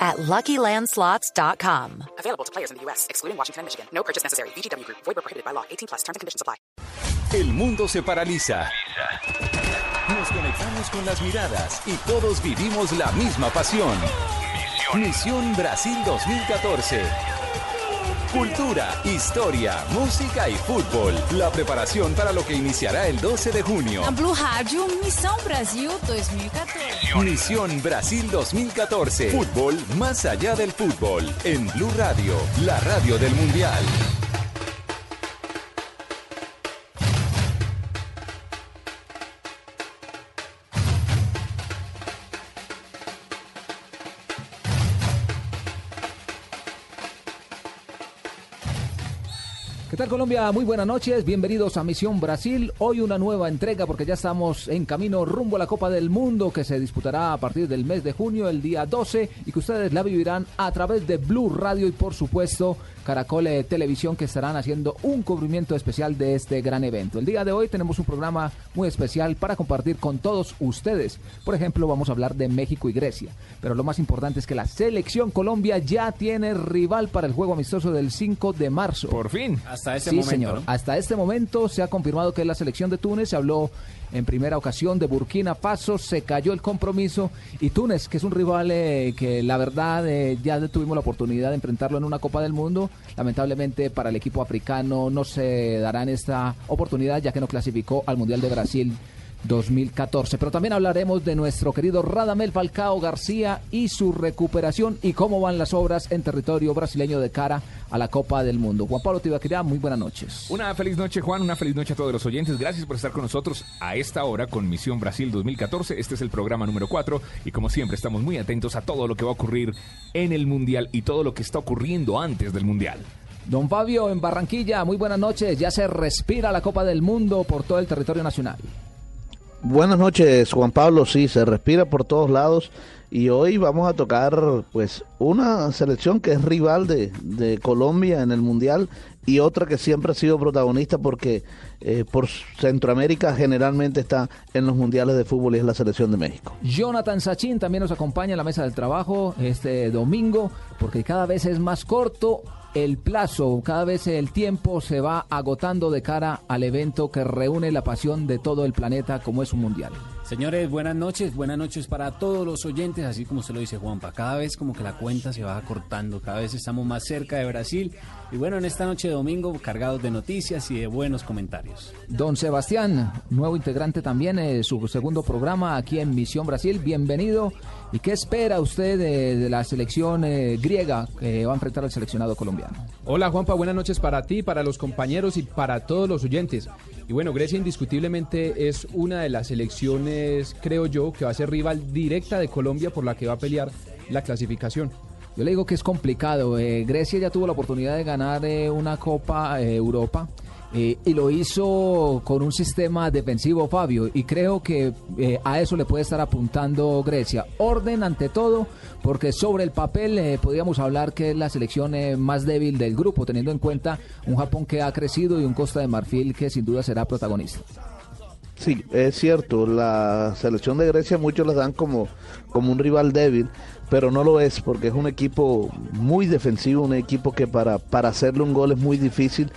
at LuckyLandSlots.com. Available to players in the U.S., excluding Washington and Michigan. No purchase necessary. VGW Group. Void where prohibited by law. 18 plus. Terms and conditions apply. El mundo se paraliza. Nos conectamos con las miradas y todos vivimos la misma pasión. Misión, Brasil 2014. Cultura, historia, música y fútbol. La preparación para lo que iniciará el 12 de junio. Blue Rádio Missão Brasil 2014. Misión Brasil 2014. Fútbol más allá del fútbol. En Blue Radio, la radio del Mundial. Tal Colombia? Muy buenas noches, bienvenidos a Misión Brasil. Hoy una nueva entrega porque ya estamos en camino rumbo a la Copa del Mundo que se disputará a partir del mes de junio, el día 12, y que ustedes la vivirán a través de Blue Radio y por supuesto Caracol eh, Televisión que estarán haciendo un cubrimiento especial de este gran evento. El día de hoy tenemos un programa muy especial para compartir con todos ustedes. Por ejemplo, vamos a hablar de México y Grecia, pero lo más importante es que la selección Colombia ya tiene rival para el juego amistoso del 5 de marzo. Por fin. Hasta ese sí, momento. señor. ¿no? Hasta este momento se ha confirmado que la selección de Túnez se habló en primera ocasión de Burkina Faso, se cayó el compromiso y Túnez, que es un rival eh, que la verdad eh, ya tuvimos la oportunidad de enfrentarlo en una Copa del Mundo, lamentablemente para el equipo africano no se darán esta oportunidad ya que no clasificó al Mundial de Brasil 2014. Pero también hablaremos de nuestro querido Radamel Falcao García y su recuperación y cómo van las obras en territorio brasileño de cara a la Copa del Mundo. Juan Pablo Tibaquirá, muy buenas noches. Una feliz noche, Juan. Una feliz noche a todos los oyentes. Gracias por estar con nosotros a esta hora con Misión Brasil 2014. Este es el programa número 4 y como siempre estamos muy atentos a todo lo que va a ocurrir en el Mundial y todo lo que está ocurriendo antes del Mundial. Don Fabio en Barranquilla, muy buenas noches. Ya se respira la Copa del Mundo por todo el territorio nacional. Buenas noches, Juan Pablo. Sí, se respira por todos lados y hoy vamos a tocar pues una selección que es rival de, de Colombia en el Mundial y otra que siempre ha sido protagonista porque eh, por Centroamérica generalmente está en los mundiales de fútbol y es la selección de México. Jonathan Sachin también nos acompaña en la mesa del trabajo este domingo porque cada vez es más corto el plazo, cada vez el tiempo se va agotando de cara al evento que reúne la pasión de todo el planeta como es un mundial. Señores, buenas noches, buenas noches para todos los oyentes, así como se lo dice Juanpa. Cada vez como que la cuenta se va acortando, cada vez estamos más cerca de Brasil. Y bueno, en esta noche de domingo, cargados de noticias y de buenos comentarios. Don Sebastián, nuevo integrante también, eh, su segundo programa aquí en Misión Brasil, bienvenido. ¿Y qué espera usted de, la selección eh, griega que va a enfrentar al seleccionado colombiano? Hola Juanpa, buenas noches para ti, para los compañeros y para todos los oyentes. Y bueno, Grecia indiscutiblemente es una de las selecciones, creo yo, que va a ser rival directa de Colombia por la que va a pelear la clasificación. Yo le digo que es complicado. Eh, Grecia ya tuvo la oportunidad de ganar eh, una Copa Europa. Eh, y lo hizo con un sistema defensivo, Fabio, y creo que eh, a eso le puede estar apuntando Grecia. Orden ante todo, porque sobre el papel eh, podríamos hablar que es la selección eh, más débil del grupo, teniendo en cuenta un Japón que ha crecido y un Costa de Marfil que sin duda será protagonista. Sí, es cierto, la selección de Grecia muchos la dan como, como un rival débil, pero no lo es porque es un equipo muy defensivo, un equipo que para, para hacerle un gol es muy difícil,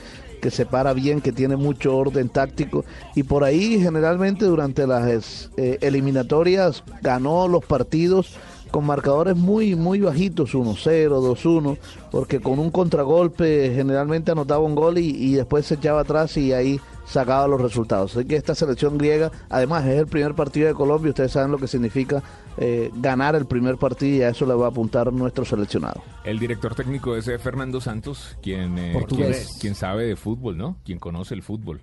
que se para bien, que tiene mucho orden táctico. Y por ahí generalmente durante las eh, eliminatorias ganó los partidos con marcadores muy muy bajitos, 1-0, 2-1, porque con un contragolpe generalmente anotaba un gol y, y después se echaba atrás y ahí sacaba los resultados. Así que esta selección griega, además es el primer partido de Colombia, ustedes saben lo que significa eh, ganar el primer partido y a eso le va a apuntar nuestro seleccionado. El director técnico es eh, Fernando Santos, quien, eh, quien, quien sabe de fútbol, ¿no? Quien conoce el fútbol.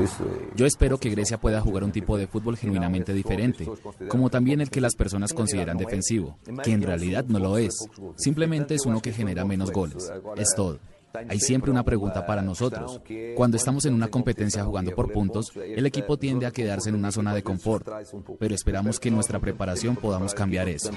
Isso. Yo espero que Grecia pueda jugar un tipo de fútbol genuinamente diferente, como también el que las personas consideran defensivo, que en realidad no lo es. Simplemente es uno que genera menos goles. Es todo. Hay siempre una pregunta para nosotros. Cuando estamos en una competencia jugando por puntos, el equipo tiende a quedarse en una zona de confort, pero esperamos que en nuestra preparación podamos cambiar eso.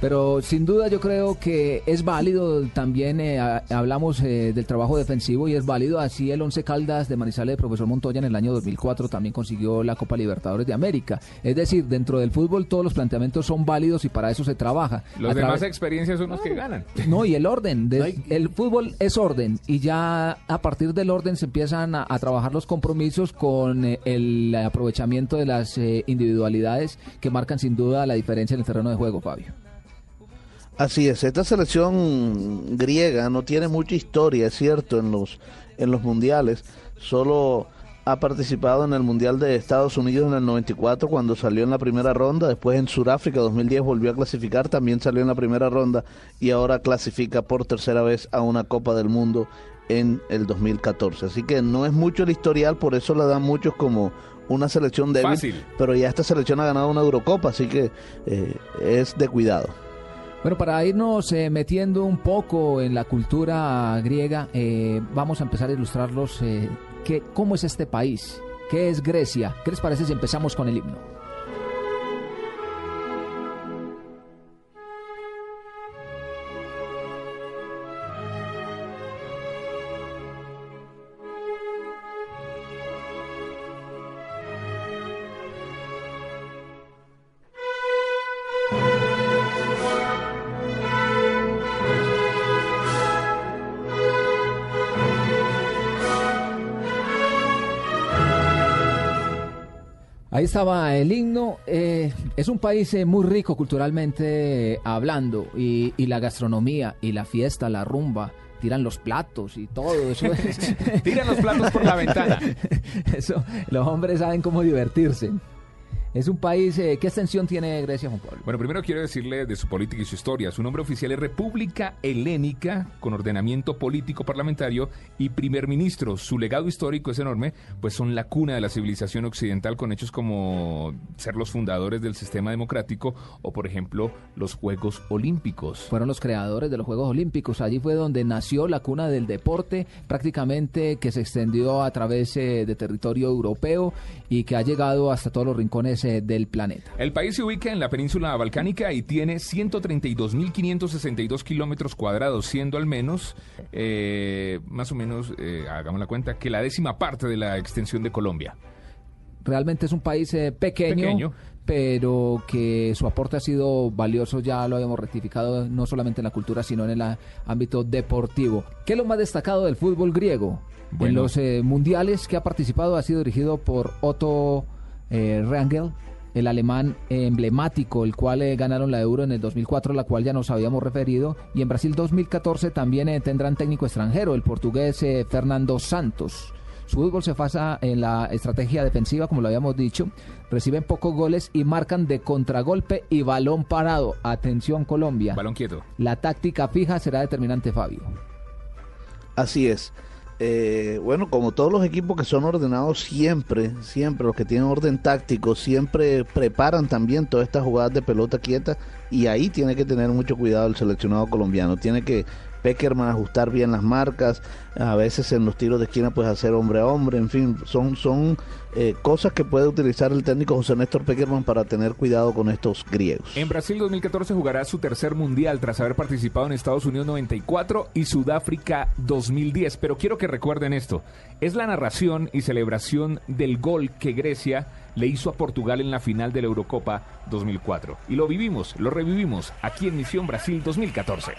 Pero sin duda yo creo que es válido, también eh, hablamos eh, del trabajo defensivo y es válido, así el Once Caldas de Manizales de profesor Montoya en el año 2004 también consiguió la Copa Libertadores de América. Es decir, dentro del fútbol todos los planteamientos son válidos y para eso se trabaja. Los demás experiencias son los que ganan. No, y el orden. de- el fútbol es orden. Y ya a partir del orden se empiezan a, a trabajar los compromisos con eh, el aprovechamiento de las eh, individualidades que marcan sin duda la diferencia en el terreno de juego, Fabio. Así es, esta selección griega no tiene mucha historia, es cierto, en los, en los mundiales. Solo ha participado en el Mundial de Estados Unidos en el 94 cuando salió en la primera ronda, después en Sudáfrica 2010 volvió a clasificar, también salió en la primera ronda y ahora clasifica por tercera vez a una Copa del Mundo en el 2014. Así que no es mucho el historial, por eso la dan muchos como una selección débil, Fácil. pero ya esta selección ha ganado una Eurocopa, así que eh, es de cuidado. Bueno, para irnos eh, metiendo un poco en la cultura griega, eh, vamos a empezar a ilustrarlos eh, que, cómo es este país, qué es Grecia. ¿Qué les parece si empezamos con el himno? Ahí estaba el himno. eh, es un país eh, muy rico culturalmente eh, hablando y, y la gastronomía y la fiesta, la rumba. Tiran los platos y todo eso. es- Tiran los platos por la ventana. Eso, los hombres saben cómo divertirse. Es un país. eh, ¿Qué extensión tiene Grecia, Juan Pablo? Bueno, primero quiero decirle de su política y su historia. Su nombre oficial es República Helénica, con ordenamiento político parlamentario y primer ministro. Su legado histórico es enorme, pues son la cuna de la civilización occidental con hechos como ser los fundadores del sistema democrático o, por ejemplo, los Juegos Olímpicos. Fueron los creadores de los Juegos Olímpicos. Allí fue donde nació la cuna del deporte, prácticamente que se extendió a través eh, de territorio europeo y que ha llegado hasta todos los rincones eh, del planeta. El país se ubica en la península balcánica y tiene 132.562 kilómetros cuadrados, siendo al menos, eh, más o menos, eh, hagamos la cuenta, que la décima parte de la extensión de Colombia. Realmente es un país pequeño, Pequeño. pero que su aporte ha sido valioso, ya lo habíamos rectificado, no solamente en la cultura, sino en el ámbito deportivo. ¿Qué es lo más destacado del fútbol griego? En los eh, mundiales que ha participado ha sido dirigido por Otto eh, Rangel, el alemán emblemático, el cual eh, ganaron la Euro en el 2004, la cual ya nos habíamos referido, y en Brasil 2014 también eh, tendrán técnico extranjero, el portugués eh, Fernando Santos. Su fútbol se basa en la estrategia defensiva, como lo habíamos dicho. Reciben pocos goles y marcan de contragolpe y balón parado. Atención Colombia. Balón quieto. La táctica fija será determinante, Fabio. Así es. Eh, bueno, como todos los equipos que son ordenados siempre, siempre, los que tienen orden táctico, siempre preparan también todas estas jugadas de pelota quieta y ahí tiene que tener mucho cuidado el seleccionado colombiano. Tiene que Peckerman ajustar bien las marcas, a veces en los tiros de esquina pues hacer hombre a hombre, en fin, son, son eh, cosas que puede utilizar el técnico José Néstor Peckerman para tener cuidado con estos griegos. En Brasil 2014 jugará su tercer mundial tras haber participado en Estados Unidos 94 y Sudáfrica 2010. Pero quiero que recuerden esto. Es la narración y celebración del gol que Grecia le hizo a Portugal en la final de la Eurocopa 2004. Y lo vivimos, lo revivimos aquí en Misión Brasil 2014.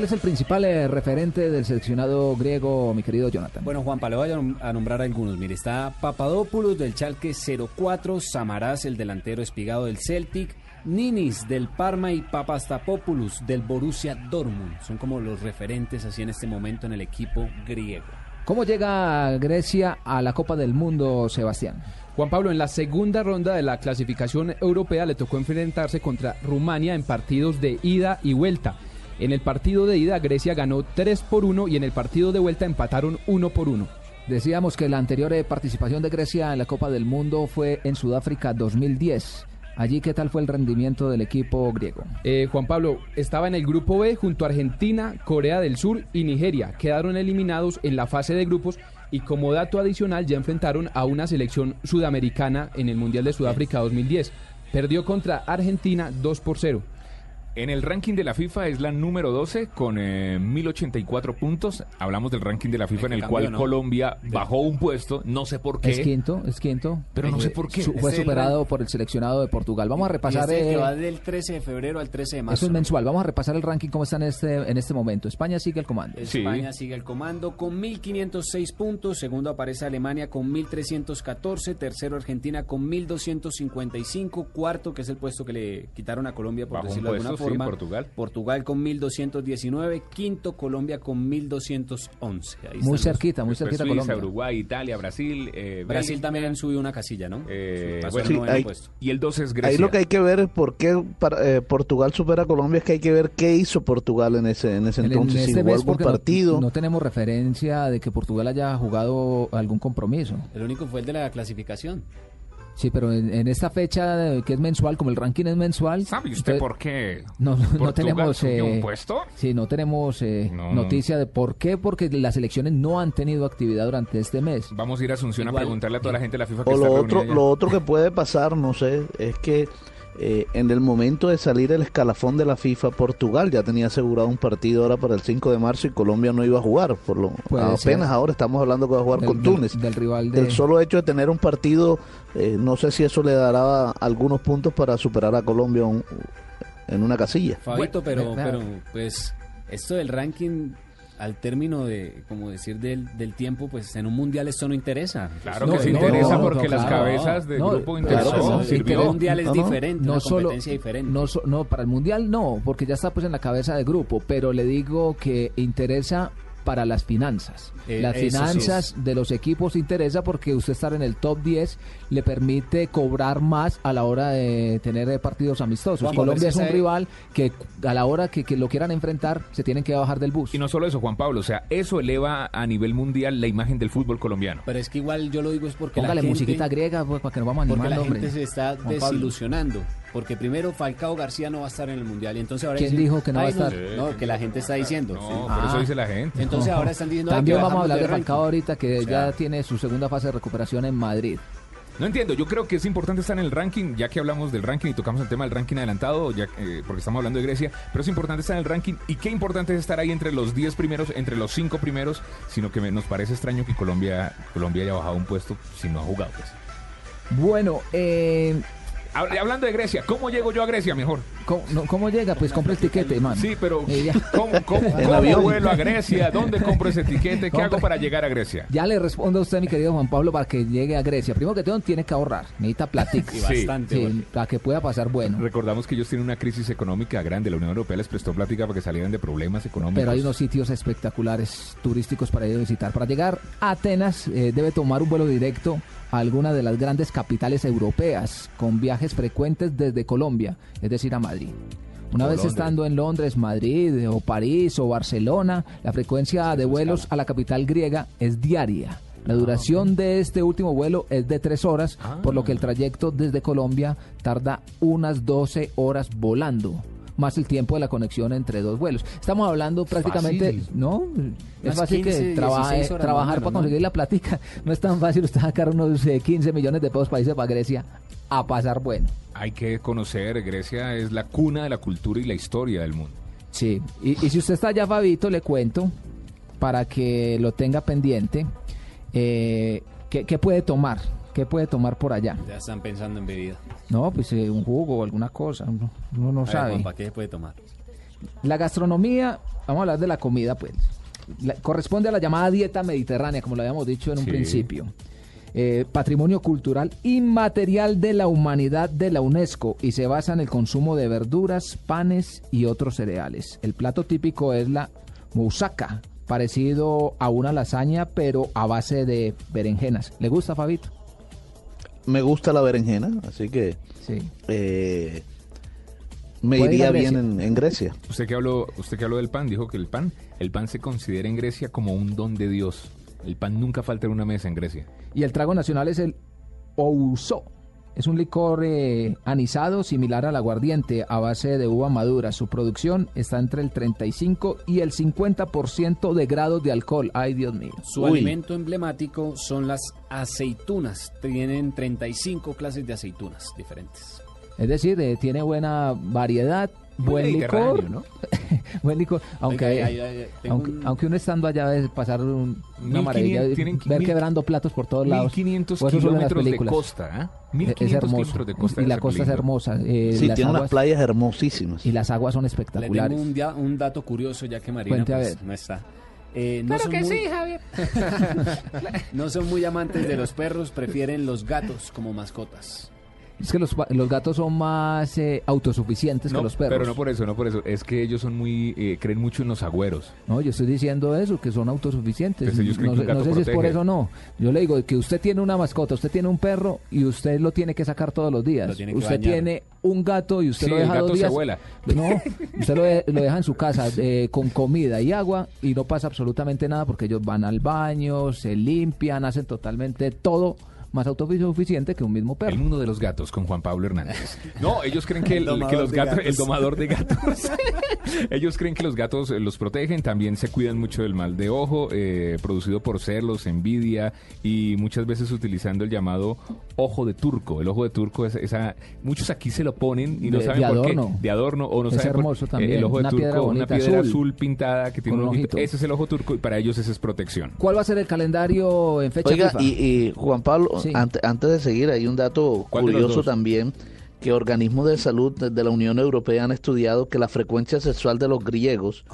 ¿Cuál es el principal eh, referente del seleccionado griego, mi querido Jonathan? Bueno, Juan le voy a nom- a nombrar algunos. Mire, está Papadopoulos del Chalque 04, Samaras, el delantero espigado del Celtic, Ninis del Parma y Papastapopoulos del Borussia Dortmund. Son como los referentes así en este momento en el equipo griego. ¿Cómo llega Grecia a la Copa del Mundo, Sebastián? Juan Pablo, en la segunda ronda de la clasificación europea le tocó enfrentarse contra Rumania en partidos de ida y vuelta. En el partido de ida Grecia ganó 3 por 1 y en el partido de vuelta empataron 1 por 1. Decíamos que la anterior eh, participación de Grecia en la Copa del Mundo fue en Sudáfrica 2010. Allí, ¿qué tal fue el rendimiento del equipo griego? Eh, Juan Pablo estaba en el grupo B junto a Argentina, Corea del Sur y Nigeria. Quedaron eliminados en la fase de grupos y como dato adicional ya enfrentaron a una selección sudamericana en el Mundial de Sudáfrica 2010. Perdió contra Argentina 2 por 0. En el ranking de la FIFA es la número 12 con eh, 1084 puntos. Hablamos del ranking de la FIFA en el cambió, cual ¿no? Colombia bajó un puesto, no sé por qué. Es quinto, es quinto. Pero no Eh, sé por qué. su- fue Es el superado por el seleccionado de Portugal. Vamos a repasar. Y este que eh, va del 13 de febrero al 13 de marzo. eso es mensual. Vamos a repasar el ranking cómo está en este, en este momento. España sigue el comando. España sigue el comando con 1.506 puntos. Segundo aparece Alemania con 1.314. Tercero Argentina con 1.255. Cuarto, que es el puesto que le quitaron a Colombia, por decirlo de alguna puesto, sí, forma. Portugal. Portugal con 1.219. Quinto, Colombia con 1.211. Ahí Muy los- cerquita, muy cerquita Suiza, Colombia. Uruguay, Italia, Brasil. eh, Brasil Bélgica, también subió una casilla, ¿no? eh, bueno, Sí, puesto. y el 12 es Grecia. Ahí lo que hay que ver es por qué para- eh, Portugal supera a Colombia, es que hay que ver qué hizo Portugal en ese, en ese En- en entonces, si este algún no- partido. No, tenemos referencia de que Portugal haya jugado algún compromiso. El único fue el de la clasificación. Sí, pero en, en esta fecha eh, que es mensual, como el ranking es mensual. ¿Sabe usted entonces- por qué? No, no, tenemos subió un eh, puesto? Sí, no tenemos eh, No. noticia de por qué, porque las elecciones no han tenido actividad durante este mes. Vamos a ir a Asunción Igual- a preguntarle a toda la gente de la FIFA que O está lo otro, reunida lo otro que puede pasar, no sé, es que eh, en el momento de salir el escalafón de la FIFA, Portugal ya tenía asegurado un partido ahora para el 5 de marzo y Colombia no iba a jugar. Por lo, apenas ser. ahora estamos hablando que va a jugar Del- con del- Túnez. del rival de- El solo hecho de tener un partido, eh, no sé si eso le dará algunos puntos para superar a Colombia un- en una casilla. Fabito, pero, pero pues esto del ranking al término de, como decir, del, del tiempo, pues en un mundial esto no interesa. Claro No, que se no, interesa no, porque no, las claro. cabezas del No, grupo interesó, que no. sirvió. El mundial es diferente, No una solo, competencia diferente. no, so- no, para el mundial no, porque ya está pues en la cabeza de grupo, pero le digo que interesa para las finanzas. Eh, las sí finanzas de los equipos interesa porque usted estar en el top 10 le permite cobrar más a la hora de tener eh, partidos amistosos. Juan, Colombia es un sabe- rival que a la hora que, que lo quieran enfrentar se tienen que bajar del bus. Y no solo eso, Juan Pablo, o sea, eso eleva a nivel mundial la imagen del fútbol colombiano. Pero es que igual yo lo digo es porque Póngale la gente, musiquita griega pues, para que nos vamos porque animando, la hombre. gente se está Juan Pablo. Porque primero Falcao García no va a estar en el mundial y entonces ahora ¿Quién dicen, dijo que no va a "Ay, estar?" No, que la gente está diciendo. No, sí. por eso Ah. dice la gente. Entonces ahora están diciendo "Ay, También que vamos a hablar de ranking". Falcao ahorita que O ya tiene su segunda fase de recuperación en Madrid. No entiendo, yo creo que es importante estar en el ranking, ya que hablamos del ranking y tocamos el tema del ranking adelantado, ya que- porque estamos hablando de Grecia, pero es importante estar en el ranking y qué importante es estar ahí entre los 10 primeros, entre los 5 primeros, sino que me- nos parece extraño que Colombia, Colombia haya bajado un puesto si no ha jugado. pues. Bueno, eh, Hablando de Grecia, ¿cómo llego yo a Grecia mejor? ¿cómo, no, ¿cómo llega? Pues compra el tiquete, man. Sí, pero Eh. ¿cómo, cómo, En cómo avión. vuelo a Grecia? ¿Dónde compro ese tiquete? ¿Qué Compre- hago para llegar a Grecia? Ya le respondo a usted, mi querido Juan Pablo, para que llegue a Grecia. Primero que todo, tiene que ahorrar. Necesita platica. Sí. bastante. Sí, para que pueda pasar bueno. Recordamos que ellos tienen una crisis económica grande. La Unión Europea les prestó plática para que salieran de problemas económicos. Pero hay unos sitios espectaculares turísticos para ir a visitar. Para llegar a Atenas eh, debe tomar un vuelo directo a alguna de las grandes capitales europeas con viajes frecuentes desde Colombia, es decir, a Madrid. Una vez Londres. estando en Londres, Madrid o París o Barcelona, la frecuencia de vuelos a la capital griega es diaria. La duración de este último vuelo es de tres horas, por lo que el trayecto desde Colombia tarda unas 12 horas volando, más el tiempo de la conexión entre dos vuelos. Estamos hablando prácticamente, Fácil. ¿no? Es fácil 15, que traba- 16 horas trabajar menos, para ¿no? conseguir la platica. No es tan fácil usted sacar unos eh, 15 millones de pesos para irse para Grecia a pasar bueno. Hay que conocer, Grecia es la cuna de la cultura y la historia del mundo. Sí, y, y si usted está allá, Fabito, le cuento, para que lo tenga pendiente, eh, ¿qué, qué puede tomar? ¿Qué puede tomar por allá? Ya están pensando en bebida. No, pues eh, un jugo o alguna cosa, uno, uno no A ver, sabe. Juanpa, ¿qué se puede tomar? La gastronomía vamos a hablar de la comida, pues. La- corresponde a la llamada dieta mediterránea, como lo habíamos dicho en un Sí. principio. Eh, patrimonio cultural inmaterial de la humanidad de la UNESCO y se basa en el consumo de verduras, panes y otros cereales. El plato típico es la moussaka, parecido a una lasaña pero a base de berenjenas. ¿Le gusta, Fabito? Me gusta la berenjena, así que Sí. eh, me iría bien en Grecia. Usted que habló, usted que habló del pan, dijo que el pan, el pan se considera en Grecia como un don de Dios. El pan nunca falta en una mesa en Grecia. Y el trago nacional es el Ouzo. Es un licor eh, anisado similar al aguardiente a base de uva madura. Su producción está entre el 35 y el 50% de grados de alcohol. Ay, Dios mío. Su alimento emblemático son las aceitunas. Tienen 35 clases de aceitunas diferentes. Es decir, eh, tiene buena variedad, buen licor. ¿no? buen licor. Aunque, Oiga, aunque, un- aunque uno estando allá debe pasar un- una 1500 maravilla. tienen ver mil- quebrando platos por todos lados. 1500 O eso solo en las kilómetros de costa, ¿ah? Es 1500 hermoso. kilómetros de costa y la costa es hermosa. eh, Sí, las tiene unas playas hermosísimas. Y las aguas son Le espectaculares. tengo un, dato curioso ya que Marina pues, no está. Eh, no Claro son que muy- sí, Javier. No son muy amantes de los perros, prefieren los gatos como mascotas. Es que los, pa- los gatos son más eh, autosuficientes No, que los perros. pero no por eso, no por eso. Es que ellos son muy, eh, creen mucho en los agüeros. No, yo estoy diciendo eso, que son autosuficientes. Pues ellos creen no que un sé, no gato sé si es por eso o no. Yo le digo que usted tiene una mascota, usted tiene un perro y usted lo tiene que sacar todos los días. Lo tiene que usted bañar. tiene un gato y usted Sí, lo el deja gato dos se días. vuela. No, usted lo, de- lo deja en su casa eh, con comida y agua y no pasa absolutamente nada porque ellos van al baño, se limpian, hacen totalmente todo más autosuficiente que un mismo perro. El mundo de los gatos con Juan Pablo Hernández. No, ellos creen que, el, El que domador los de gatos, gatos. el domador de gatos, ellos creen que los gatos eh, los protegen, también se cuidan mucho del mal de ojo, eh, producido por celos, envidia y muchas veces utilizando el llamado ojo de turco. El ojo de turco es esa, muchos aquí se lo ponen y no De- saben de por adorno. qué, de adorno o no Es saben por- hermoso eh, también, el ojo de una turco, piedra una piedra azul. azul. pintada que tiene un un ojito. ojito. Ese es el ojo turco y para ellos esa es protección. ¿Cuál va a ser el calendario en fecha Oiga, FIFA? y, y Juan Pablo, Sí. antes de seguir, hay un dato ¿Cuál de los curioso dos? también, que organismos de salud de, la Unión Europea han estudiado que la frecuencia sexual de los griegos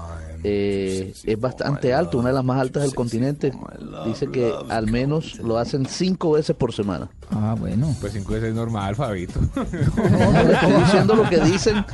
eh, es bastante alta, una de las más altas del continente. Dice que al menos lo hacen cinco veces por semana. Ah, bueno. Pues cinco veces es normal, Fabito. No, no, le estoy diciendo lo que dicen,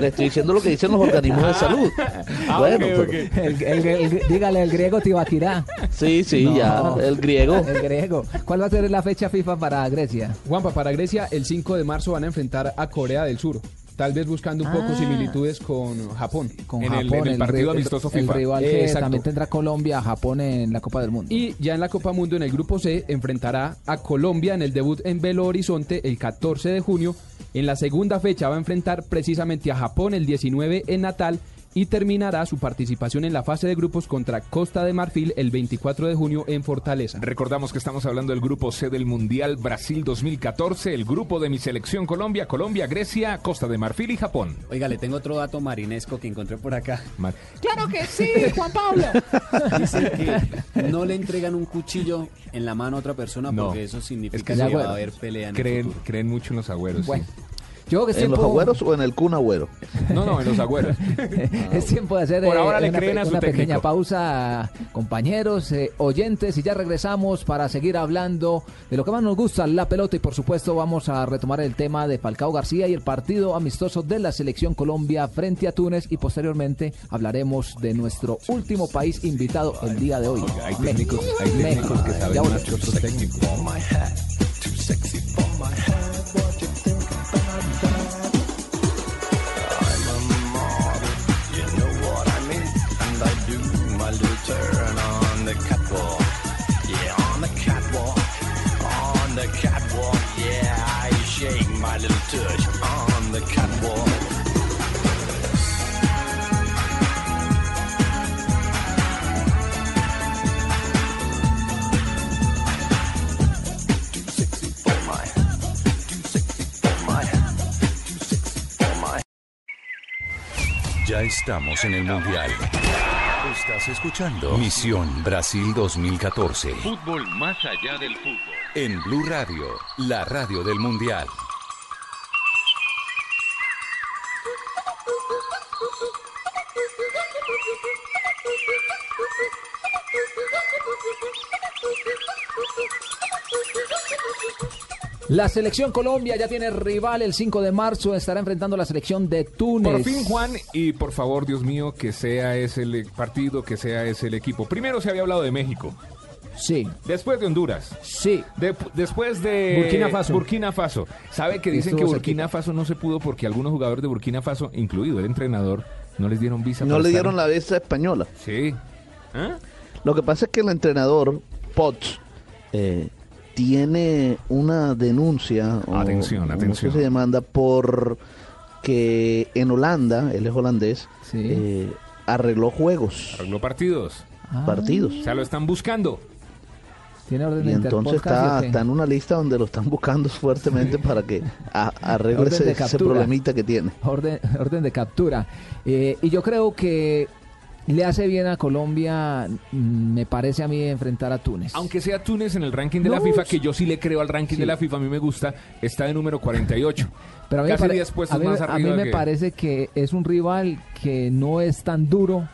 le estoy diciendo lo que dicen los organismos de salud. Ah, bueno, ok, pero- ok. El- el- el- dígale el griego Tibaquirá. sí, sí, No. ya, el griego. El griego. ¿Cuál va a ser la fecha FIFA para Grecia? Juanpa, para Grecia, el 5 de marzo van a enfrentar a Corea del Sur. Tal vez buscando un poco Ah. similitudes con Japón. Con En el- Japón, en el partido amistoso el FIFA. rival que Exacto. también tendrá Colombia a Japón en la Copa del Mundo. Y ya en la Copa Mundo, en el grupo C, enfrentará a Colombia en el debut en Belo Horizonte el 14 de junio. En la segunda fecha va a enfrentar precisamente a Japón el 19 en Natal y terminará su participación en la fase de grupos contra Costa de Marfil el 24 de junio en Fortaleza. Recordamos que estamos hablando del grupo C del Mundial Brasil 2014, el grupo de mi selección Colombia, Colombia, Grecia, Costa de Marfil y Japón. Oiga, le tengo otro dato marinesco que encontré por acá. Claro que sí, Juan Pablo. Dicen que no le entregan un cuchillo en la mano a otra persona No. porque eso significa Es que que, ya, va a haber pelea en el Creen, creen mucho en los agüeros. Bueno, sí. Yo que ¿En los agüeros o en el Kun Agüero? No, no, en los agüeros. es tiempo de hacer Por eh, ahora le una, creen a su una pequeña pausa, compañeros, eh, oyentes, y ya regresamos para seguir hablando de lo que más nos gusta, la pelota, y por supuesto vamos a retomar el tema de Falcao García y el partido amistoso de la selección Colombia frente a Túnez, y posteriormente hablaremos de nuestro último país invitado el día de hoy. Hay México. técnicos, hay técnicos México. que saben Ya más volvemos. que otros técnicos. Estamos en el Mundial. Estás escuchando Misión Brasil 2014 Fútbol más allá del fútbol. en Blue Radio, la radio del Mundial. La selección Colombia ya tiene rival el 5 de marzo, estará enfrentando a la selección de Túnez. Por fin, Juan, y por favor, Dios mío, que sea ese el partido, que sea ese el equipo. Primero se había hablado de México. Sí. Después de Honduras. Sí. De- después de Burkina Faso. Burkina Faso. ¿Sabe que dicen que Burkina Faso no se pudo porque algunos jugadores de Burkina Faso, incluido el entrenador, no les dieron visa? No para le estar? dieron la visa española. Sí. ¿Ah? Lo que pasa es que el entrenador, Potts, eh, tiene una denuncia. o Atención, no sé atención. si se demanda por que en Holanda, él es holandés, Sí. eh, arregló juegos, Arregló partidos. Ah, partidos. O sea, lo están buscando. Tiene orden Y de entonces está, está en una lista donde lo están buscando fuertemente para que a- arregle ese, ese problemita que tiene. Orden, orden de captura. Eh, y yo creo que le hace bien a Colombia, mm, me parece a mí, enfrentar a Túnez. Aunque sea Túnez en el ranking de la FIFA, que yo sí le creo al ranking Sí. de la FIFA, a mí me gusta, está de número 48. Pero a mí, me Casi pare- 10 puestos a mí- más a mí me que- parece que es un rival que no es tan duro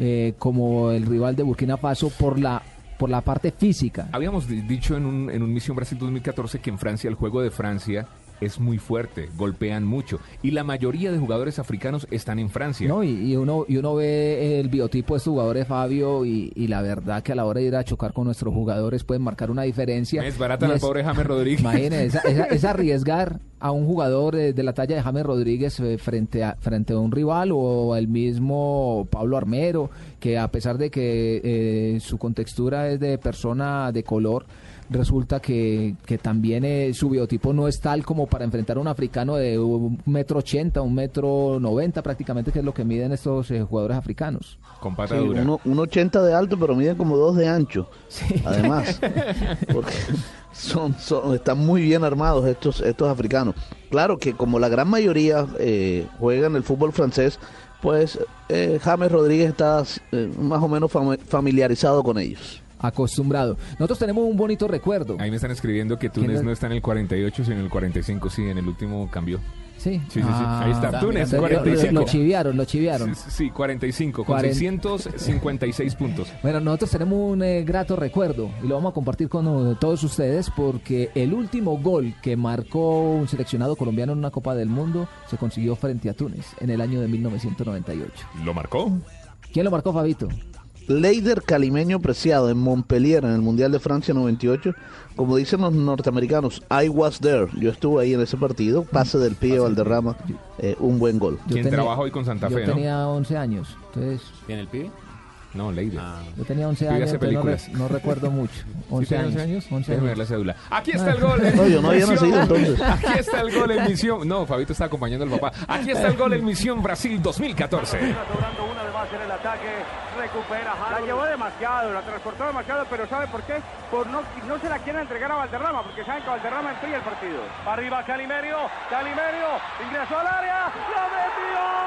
eh, como el rival de Burkina Faso por la por la parte física. Habíamos di- dicho en un, en un Misión Brasil 2014 que en Francia el juego de Francia es muy fuerte, golpean mucho. Y la mayoría de jugadores africanos están en Francia. ¿no? Y, y uno y uno ve el biotipo de estos jugadores, Fabio, y, y la verdad que a la hora de ir a chocar con nuestros jugadores pueden marcar una diferencia. Es barata Y al es- pobre James Rodríguez. Imagínese, esa- esa- es arriesgar a un jugador eh, de la talla de James Rodríguez eh, frente a, frente a un rival o el mismo Pablo Armero, que a pesar de que eh, su contextura es de persona de color, resulta que, que también eh, su biotipo no es tal como para enfrentar a un africano de un metro ochenta, un metro noventa prácticamente, que es lo que miden estos eh, jugadores africanos. Con pata Sí, uno, un 80 de alto, pero miden como dos de ancho. Además, porque son, son- están muy bien armados estos, estos africanos. Claro que como la gran mayoría eh, juegan el fútbol francés, pues eh, James Rodríguez está eh, más o menos fami- familiarizado con ellos. Acostumbrado. Nosotros tenemos un bonito recuerdo. Ahí me están escribiendo que ¿Quién Túnez no está en el 48, sino en el 45. Sí, en el último cambió. Sí, Sí, sí, sí. Ahí está. Ah, Túnez, lo- lo- 45. Lo, chiviaron, lo chiviaron. Sí, sí, 45, con Cuaren- 656 puntos. Bueno, nosotros tenemos un eh, grato recuerdo y lo vamos a compartir con eh, todos ustedes porque el último gol que marcó un seleccionado colombiano en una Copa del Mundo se consiguió frente a Túnez en el año de 1998. ¿Lo marcó? ¿Quién lo marcó, Fabito? Leider Calimeño Preciado en Montpellier en el Mundial de Francia 98. Como dicen los norteamericanos, I was there. Yo estuve ahí en ese partido. Pase del pie Valderrama. eh, un buen gol. Yo Quien trabaja hoy con Santa Yo Fe, ¿no? tenía 11 años, entonces ¿Tiene el pibe? No, Leider. yo tenía 11 Pibe años, no, re- no recuerdo mucho. 11 ¿Sí tiene años. 11 años? 11 Déjeme años. ver la cédula. Aquí está el gol. No, yo no había nacido entonces. Aquí está el gol en misión. No, Fabito está acompañando al papá. Aquí está el gol en misión Brasil 2014. Cobrando una de más en el ataque, recupera La llevó demasiado, la transportó demasiado, pero ¿sabe por qué? Por no, no se la quieren entregar a Valderrama, porque saben que Valderrama enfría el partido. Arriba Calimerio, Calimerio, ingresó al área, ¡la metió!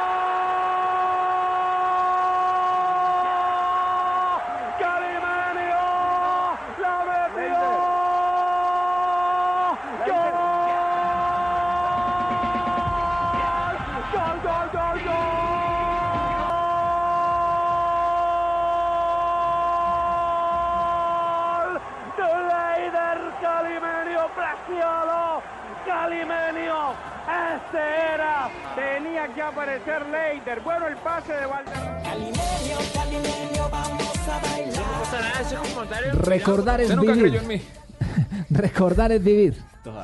Este era. Tenía que aparecer Leider. Bueno, el pase de Valderrama. Calimenio, Calimenio, vamos a bailar. Recordar es vivir. creyó en mí. Recordar es vivir.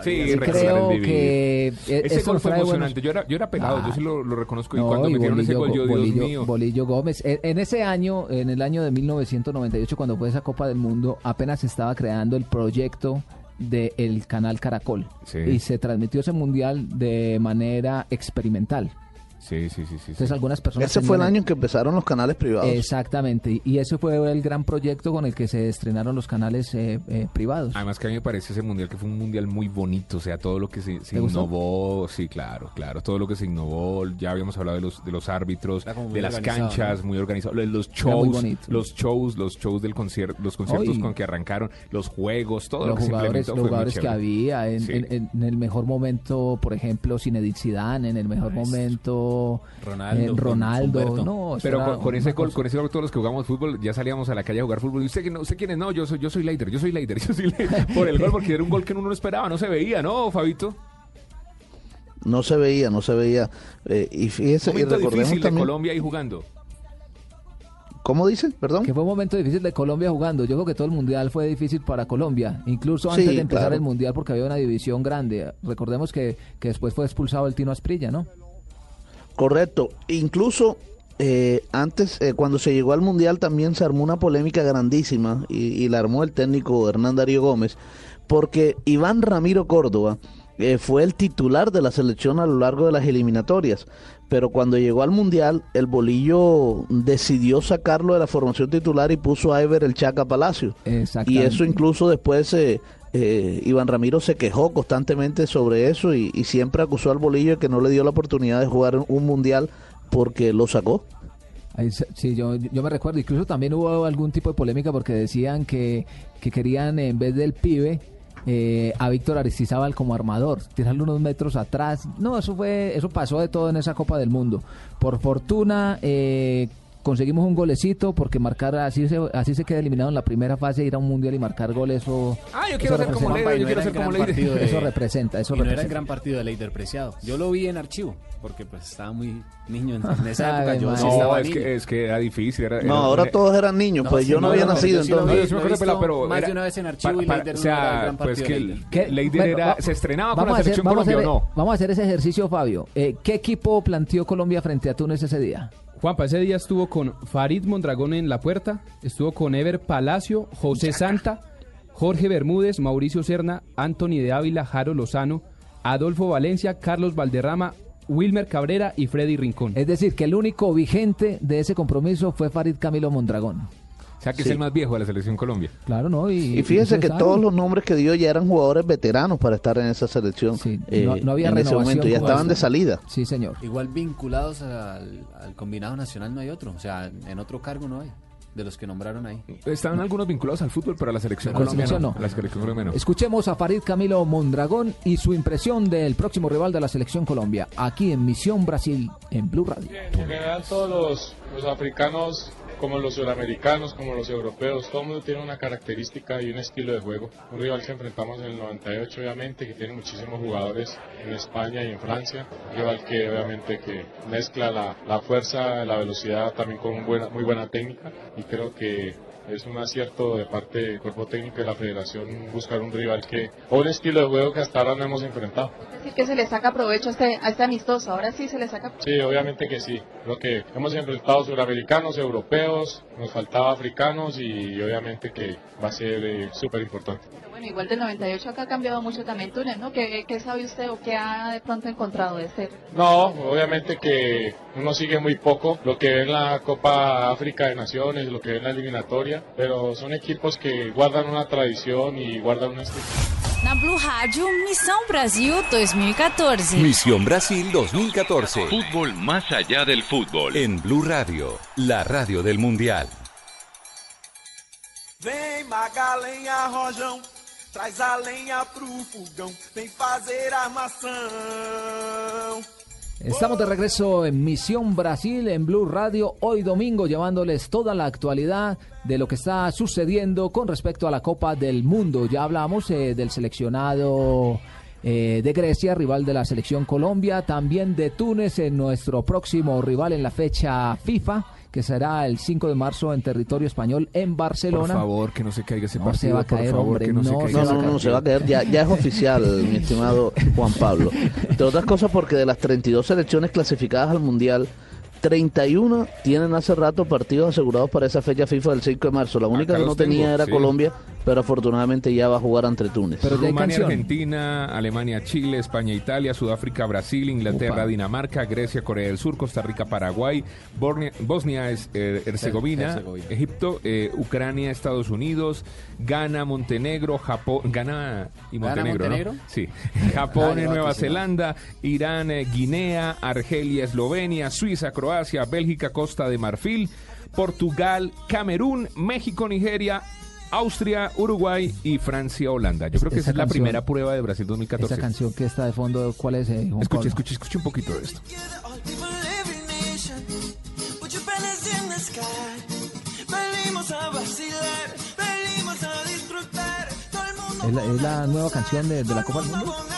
Sí, Y recordar creo vivir. que Ese gol fue trae buenos- emocionante. Yo era, yo era pelado, Ah. yo sí lo, lo reconozco. y No, cuando y metieron ese gol, Bolillo- yo, Dios Bolillo- mío. Bolillo Gómez. En, en ese año, en el año de 1998, cuando fue esa Copa del Mundo, apenas se estaba creando el proyecto del canal Caracol. Sí. Y se transmitió ese mundial de manera experimental. Sí, sí, sí, sí. Entonces algunas personas... Ese fue el año en que empezaron los canales privados. Exactamente, y ese fue el gran proyecto con el que se estrenaron los canales eh, eh, privados. Además que a mí me parece ese mundial que fue un mundial muy bonito, o sea, todo lo que se, se ¿Te gustó? innovó, sí, claro, claro, todo lo que se innovó, ya habíamos hablado de los de los árbitros, de las canchas, ¿no? muy organizado, lo los shows, los shows, los shows del concierto, los conciertos con que arrancaron, los juegos, todo lo los que se implementó los fue muy jugadores que chévere. había en, Sí. en- en el mejor momento, por ejemplo, Zinedine Zidane, en el mejor momento Ronaldo, eh, Ronaldo. No, Pero con, ese gol, con ese gol todos los que jugamos fútbol ya salíamos a la calle a jugar fútbol. ¿Y usted, que no, usted quién es? No, yo soy, yo soy yo soy Leider, yo soy Leider. Por el gol, porque era un gol que uno no esperaba, no se veía, ¿no, Fabito? No se veía, no se veía. Eh, y fíjese, y Momento recordemos difícil de. Colombia ahí jugando. ¿Cómo dice? Perdón. Que fue un momento difícil de Colombia jugando. Yo creo que todo el mundial fue difícil para Colombia, incluso antes Sí, de empezar claro. el mundial, porque había una división grande. Recordemos que, que después fue expulsado el Tino Asprilla, ¿no? Correcto. Incluso eh, antes, eh, cuando se llegó al Mundial, también se armó una polémica grandísima y, y la armó el técnico Hernán Darío Gómez, porque Iván Ramiro Córdoba eh, fue el titular de la selección a lo largo de las eliminatorias. Pero cuando llegó al Mundial, el bolillo decidió sacarlo de la formación titular y puso a Ever el Chaca Palacio. Y eso incluso después eh, eh, Iván Ramiro se quejó constantemente sobre eso y, siempre acusó al bolillo de que no le dio la oportunidad de jugar un mundial porque lo sacó. Sí, yo, me recuerdo. Incluso también hubo algún tipo de polémica porque decían que, que querían, en vez del pibe, eh, a Víctor Aristizábal como armador, tirarlo unos metros atrás. No, eso fue, eso pasó de todo en esa Copa del Mundo. Por fortuna, eh, conseguimos un golecito porque marcar así se, así se queda eliminado en la primera fase, ir a un mundial y marcar goles. Eso, Ah, yo eso quiero ser como representa- Leider, yo quiero ser como Leider. Eso representa, eso y no era el representa. gran partido de Leider Preciado. Yo lo vi en archivo, porque pues estaba muy niño en, en esa época. Yo sí madre. estaba No, es niño. que, es que era difícil. Era, No, ahora era- todos eran niños, No, pues sí, yo no, no, había no, nacido entonces. más de una vez en archivo y Leider o sea, pues que Leider. Se estrenaba con vamos la a hacer- selección. Vamos a hacer ese ejercicio, Fabio. Eh, ¿Qué equipo planteó Colombia frente a Túnez ese día? Juanpa, ese día estuvo con Farid Mondragón en la puerta, estuvo con Ever Palacio, José Santa, Jorge Bermúdez, Mauricio Serna, Anthony de Ávila, Jaro Lozano, Adolfo Valencia, Carlos Valderrama, Wilmer Cabrera y Freddy Rincón. Es decir, que el único vigente de ese compromiso fue Farid Camilo Mondragón. O sea, que Sí. es el más viejo de la selección Colombia. Claro, ¿no? Y, Y fíjese y que todos los nombres que dio ya eran jugadores veteranos para estar en esa selección. eh, no- no había en ese renovación momento, ya estaban esta. de salida. Sí, señor. Igual vinculados al, al combinado nacional no hay otro. O sea, en otro cargo no hay. De los que nombraron ahí. Estaban algunos vinculados al fútbol, pero a la selección colombiana selección no. no. A la selección colombiana no. Escuchemos a Farid Camilo Mondragón y su impresión del próximo rival de la selección Colombia, aquí en Misión Brasil, en Blue Radio. En general todos los, los africanos, como los sudamericanos, como los europeos, todo el mundo tiene una característica y un estilo de juego. Un rival que enfrentamos en el 98 obviamente, que tiene muchísimos jugadores en España y en Francia. Un rival que obviamente que mezcla la, la fuerza, la velocidad también con un buena, muy buena técnica y creo que es un acierto de parte del cuerpo técnico de la federación buscar un rival que, o un estilo de juego que hasta ahora no hemos enfrentado. Es decir, que se le saca provecho a este, a este amistoso. Ahora sí se le saca Sí, obviamente que sí. Creo que hemos enfrentado suramericanos, europeos, nos faltaba africanos y obviamente que va a ser eh, súper importante. Bueno, igual del 98 acá ha cambiado mucho también Túnez, ¿no? ¿Qué, qué sabe usted o qué ha de pronto encontrado de este? No, obviamente que uno sigue muy poco lo que ve en la Copa África de Naciones, lo que ve en la eliminatoria, pero son equipos que guardan una tradición y guardan un estilo. Na Blue Rádio, Missão Brasil 2014. Misión Brasil 2014. Fútbol más allá del fútbol. En Blue Radio, la radio del Mundial. Vem Magalenha Rojão, traz a lenha pro fogão, vem fazer armação. Estamos de regreso en Misión Brasil en Blue Radio hoy domingo llevándoles toda la actualidad de lo que está sucediendo con respecto a la Copa del Mundo. Ya hablamos eh, del seleccionado eh, de Grecia, rival de la selección Colombia, también de Túnez, en nuestro próximo rival en la fecha FIFA, que será el 5 de marzo en territorio español en Por Barcelona. favor, que no se caiga ese No partido. se va a por caer, favor, hombre, que no, no se caiga No, no, no, partido. se va a caer, ya, ya es oficial, mi estimado Juan Pablo. Entre otras cosas porque de las 32 selecciones clasificadas al Mundial, 31 tienen hace rato partidos asegurados para esa fecha FIFA del 5 de marzo. La única que los no tenía tengo, era sí. Colombia, pero afortunadamente ya va a jugar ante Túnez. Rumania, Argentina, Alemania, Chile, España, Italia, Sudáfrica, Brasil, Inglaterra, Upa. Dinamarca, Grecia, Corea del Sur, Costa Rica, Paraguay, Bornea- Bosnia, es- eh, Herzegovina, Herzegovina. Egipto, eh, Ucrania, Estados Unidos, Ghana, Montenegro, Japón, Ghana y ¿Ghana, Montenegro, ¿no? Montenegro? Sí. Japón, yo Nueva. Zelanda, Irán, eh, Guinea, Argelia, Eslovenia, Suiza, Croacia, Bélgica, Costa de Marfil, Portugal, Camerún, México, Nigeria, Austria, Uruguay y Francia, Holanda. Yo creo que esa, es la primera prueba de Brasil 2014. Esa canción que está de fondo, ¿cuál es? Eh, Juan escuche, escuche, escuche un poquito de esto. ¿Es la, nueva canción de, de la Copa del Mundo?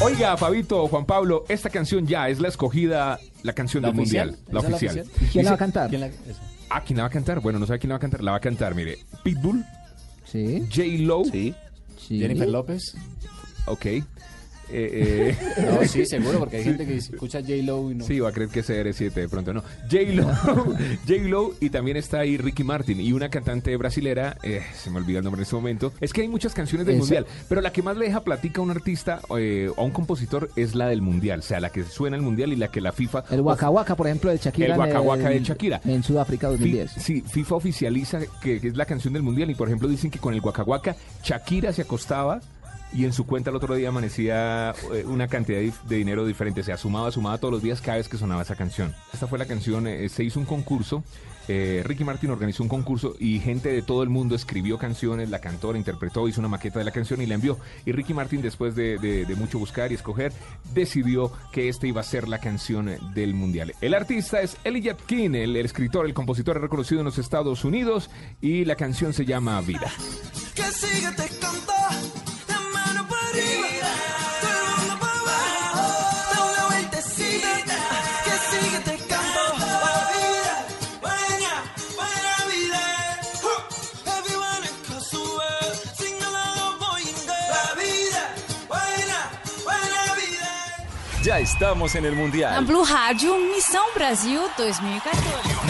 Oiga, Fabito, Juan Pablo, esta canción ya es la escogida, la canción ¿La del oficial? mundial, la ¿Esa es la oficial. quién la va a cantar? ¿Quién la- Ah, ¿quién la va a cantar? Bueno, no sabe quién la va a cantar. La va a cantar, mire, Pitbull, sí. J. Lo, Jennifer López. ok. Eh, eh. No, sí, seguro, porque hay Sí. gente que escucha J-Lo y no. Sí, va a creer que es CR7 de pronto, no. J-Lo, J-Lo y también está ahí Ricky Martin y una cantante brasilera, eh, se me olvida el nombre en este momento. Es que hay muchas canciones del Mundial, pero la que más le deja platica a un artista eh, o a un compositor es la del Mundial, o sea, la que suena el Mundial y la que la FIFA... El Waka Waka, por ejemplo, de Shakira. El Waka de Shakira. En Sudáfrica Fi- 2010. sí, FIFA oficializa que, que es la canción del mundial y por ejemplo dicen que con el Waka Waka Shakira se acostaba y en su cuenta el otro día amanecía eh, una cantidad de, dinero diferente, se sumaba, sumaba todos los días cada vez que sonaba esa canción. Esta fue la canción, eh, se hizo un concurso, eh, Ricky Martin organizó un concurso y gente de todo el mundo escribió canciones, la cantó, la interpretó, hizo una maqueta de la canción y la envió. Y Ricky Martin después de, mucho buscar y escoger, decidió que esta iba a ser la canción del mundial. El artista es Elijah King, el, escritor, el compositor reconocido en los Estados Unidos y la canción se llama Vida. Que Ya estamos en el Mundial. Blue Rádio, Missão Brasil 2014.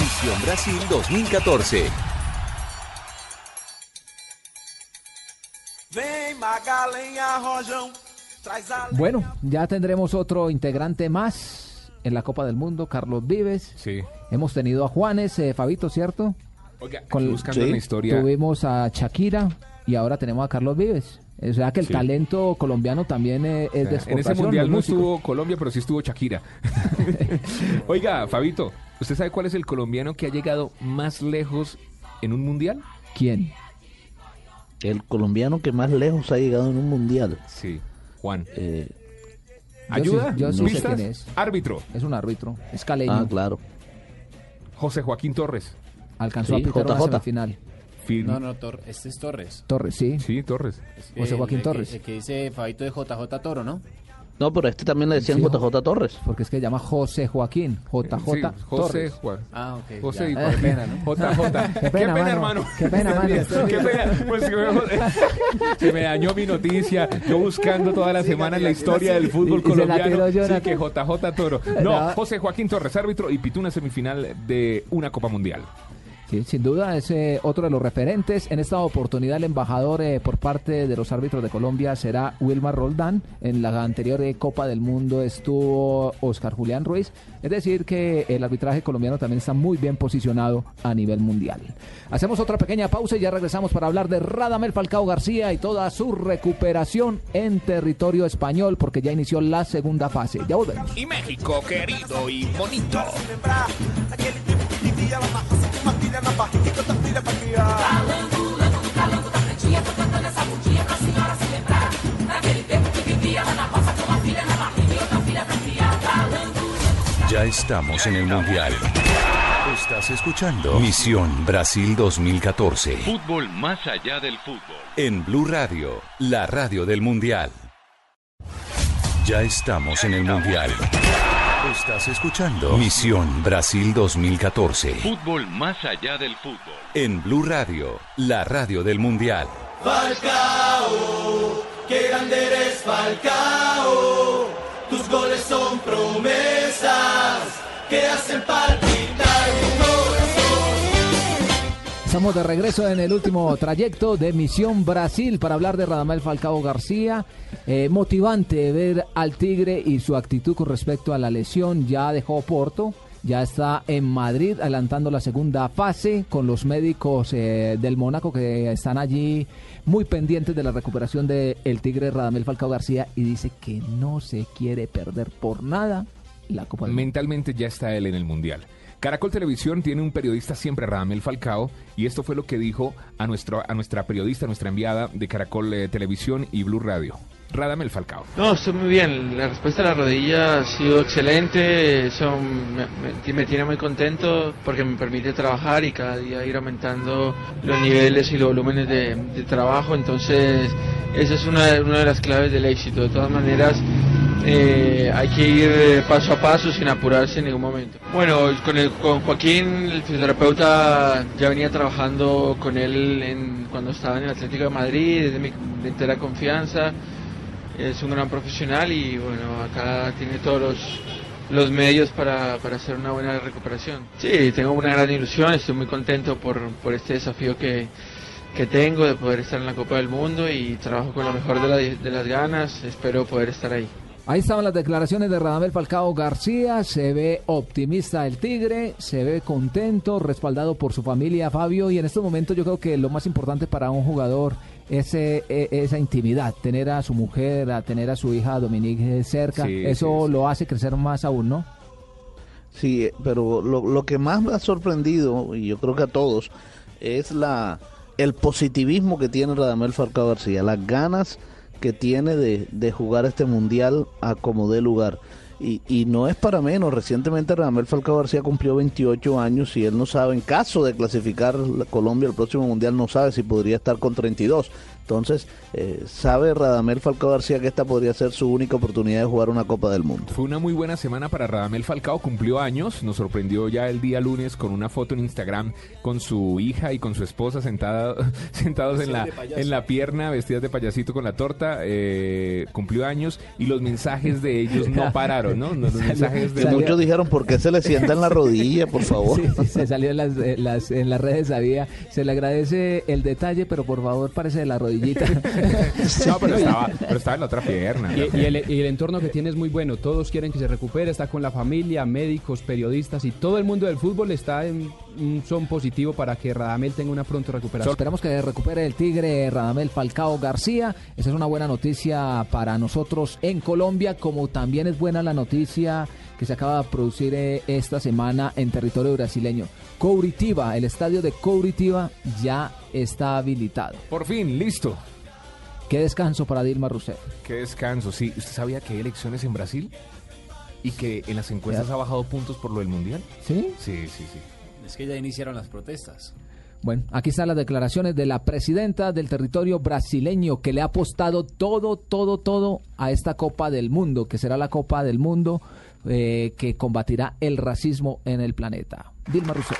Misión Brasil 2014. Bueno, ya tendremos otro integrante más en la Copa del Mundo, Carlos Vives. Sí. Hemos tenido a Juanes, eh, Fabito, ¿cierto? Oiga, buscando Sí. la historia. Tuvimos a Shakira y ahora tenemos a Carlos Vives. O sea que el Sí. talento colombiano también eh, es de en ese mundial no estuvo Colombia, pero sí estuvo Shakira. Oiga, Fabito, ¿usted sabe cuál es el colombiano que ha llegado más lejos en un mundial? ¿Quién? El colombiano que más lejos ha llegado en un mundial. Sí, Juan. Eh, ¿Ayuda? Yo sí sé quién es. Árbitro. Es un árbitro. Es caleño. ah, claro. José Joaquín Torres. Alcanzó Sí, a pitar una JJ. semifinal. Fir- No, no, Tor- este es Torres. Torres, sí. Sí, Torres. José El- Joaquín el que- Torres. El que dice Fabito de JJ Toro, ¿no? No, pero a este también le decían Sí, JJ Torres. Porque es que se llama José Joaquín. JJ Sí, José Torres. Juan. Ah, ok. José ya. y Qué pena, ¿no? JJ. Qué pena, mano. hermano. Qué pena, mano. Qué pena. Pues que me- se me dañó mi noticia. Yo buscando toda la semana en la historia del fútbol Y- y colombiano. tiró Sí, que JJ Toro. No, No. José Joaquín Torres, árbitro, y pitó una semifinal de una Copa Mundial. Sí, sin duda es eh, otro de los referentes. En esta oportunidad el embajador eh, por parte de los árbitros de Colombia será Wilmar Roldán. En la anterior eh, Copa del Mundo estuvo Oscar Julián Ruiz. Es decir, que el arbitraje colombiano también está muy bien posicionado a nivel mundial. Hacemos otra pequeña pausa y ya regresamos para hablar de Radamel Falcao García y toda su recuperación en territorio español porque ya inició la segunda fase. Ya volvemos. Y México, querido y bonito. Vivia lá na roça com uma filha na barriga e outra filha pra criar. Ya estamos en el Mundial. Estás escuchando Misión Brasil 2014. Fútbol más allá del fútbol. En Blue Radio, la radio del Mundial. Ya estamos en el Mundial. Estás escuchando Misión Brasil 2014. Fútbol más allá del fútbol. En Blue Radio, la radio del Mundial. Falcao, qué grande eres Falcao. Tus goles son promesas que hacen palpitar. Estamos de regreso en el último trayecto de Misión Brasil para hablar de Radamel Falcao García. Eh, motivante ver al Tigre y su actitud con respecto a la lesión. Ya dejó Porto, ya está en Madrid adelantando la segunda fase con los médicos eh, del Mónaco que están allí muy pendientes de la recuperación del el Tigre Radamel Falcao García y dice que no se quiere perder por nada la Copa. Mentalmente ya está él en el Mundial. Caracol Televisión tiene un periodista siempre, Radamel Falcao, y esto fue lo que dijo a, nuestro, a nuestra periodista, nuestra enviada de Caracol eh, Televisión y Blue Radio. Radamel Falcao. No, estoy muy bien. La respuesta a la rodilla ha sido excelente. Eso me, tiene muy contento porque me permite trabajar y cada día ir aumentando los niveles y los volúmenes de, trabajo. Entonces, esa es una de las claves del éxito. De todas maneras, eh, hay que ir eh, paso a paso sin apurarse en ningún momento. Bueno, con, el, con Joaquín, el fisioterapeuta, ya venía trabajando con él en, cuando estaba en el Atlético de Madrid, desde mi de entera confianza es un gran profesional y bueno, acá tiene todos los, medios para, para hacer una buena recuperación. Sí, tengo una gran ilusión, estoy muy contento por, por este desafío que, que tengo de poder estar en la Copa del Mundo y trabajo con lo mejor de, la- de las ganas, espero poder estar ahí. Ahí estaban las declaraciones de Radamel Falcao García. Se ve optimista el Tigre, se ve contento, respaldado por su familia Fabio. Y en estos momentos yo creo que lo más importante para un jugador es eh, eh, esa intimidad, tener a su mujer, a tener a su hija Dominique cerca. Sí, Eso sí, lo hace crecer más aún, ¿no? Sí, pero lo, lo que más me ha sorprendido, y yo creo que a todos, es la el positivismo que tiene Radamel Falcao García, las ganas que tiene de, de jugar este mundial a como dé lugar. Y, y no es para menos, recientemente Radamel Falcao García cumplió 28 años y él no sabe, en caso de clasificar la Colombia al próximo mundial, no sabe si podría estar con 32. Entonces, eh, sabe Radamel Falcao García que esta podría ser su única oportunidad de jugar una Copa del Mundo. Fue una muy buena semana para Radamel Falcao, cumplió años, nos sorprendió ya el día lunes con una foto en Instagram con su hija y con su esposa sentada, sentados en la, en la pierna, vestidas de payasito con la torta, eh, cumplió años y los mensajes de ellos no pararon, ¿no? Los mensajes de muchos dijeron, ¿por qué se le sienta en la rodilla, por favor? Sí, sí, se salió en las, eh, las- en las redes, sabía. Se le agradece el detalle, pero por favor, parece de la rodillita. No, pero estaba, pero estaba en la otra pierna. Y, y el, y el entorno que tiene es muy bueno. Todos quieren que se recupere, está con la familia, médicos, periodistas y todo el mundo del fútbol está en un son positivo para que Radamel tenga una pronta recuperación. Esperamos que recupere el Tigre Radamel Falcao García. Esa es una buena noticia para nosotros en Colombia, como también es buena la noticia que se acaba de producir eh, esta semana en territorio brasileño. Couritiba, el estadio de Couritiba ya está habilitado. Por fin, listo. Qué descanso para Dilma Rousseff. Qué descanso, sí. ¿Usted sabía que hay elecciones en Brasil? ¿Y que en las encuestas Ya. ha bajado puntos por lo del Mundial? ¿Sí? Sí, sí, sí. Es que ya iniciaron las protestas. Bueno, aquí están las declaraciones de la presidenta del territorio brasileño que le ha apostado todo, todo, todo a esta Copa del Mundo, que será la Copa del Mundo eh, que combatirá el racismo en el planeta. Dilma Rousseff.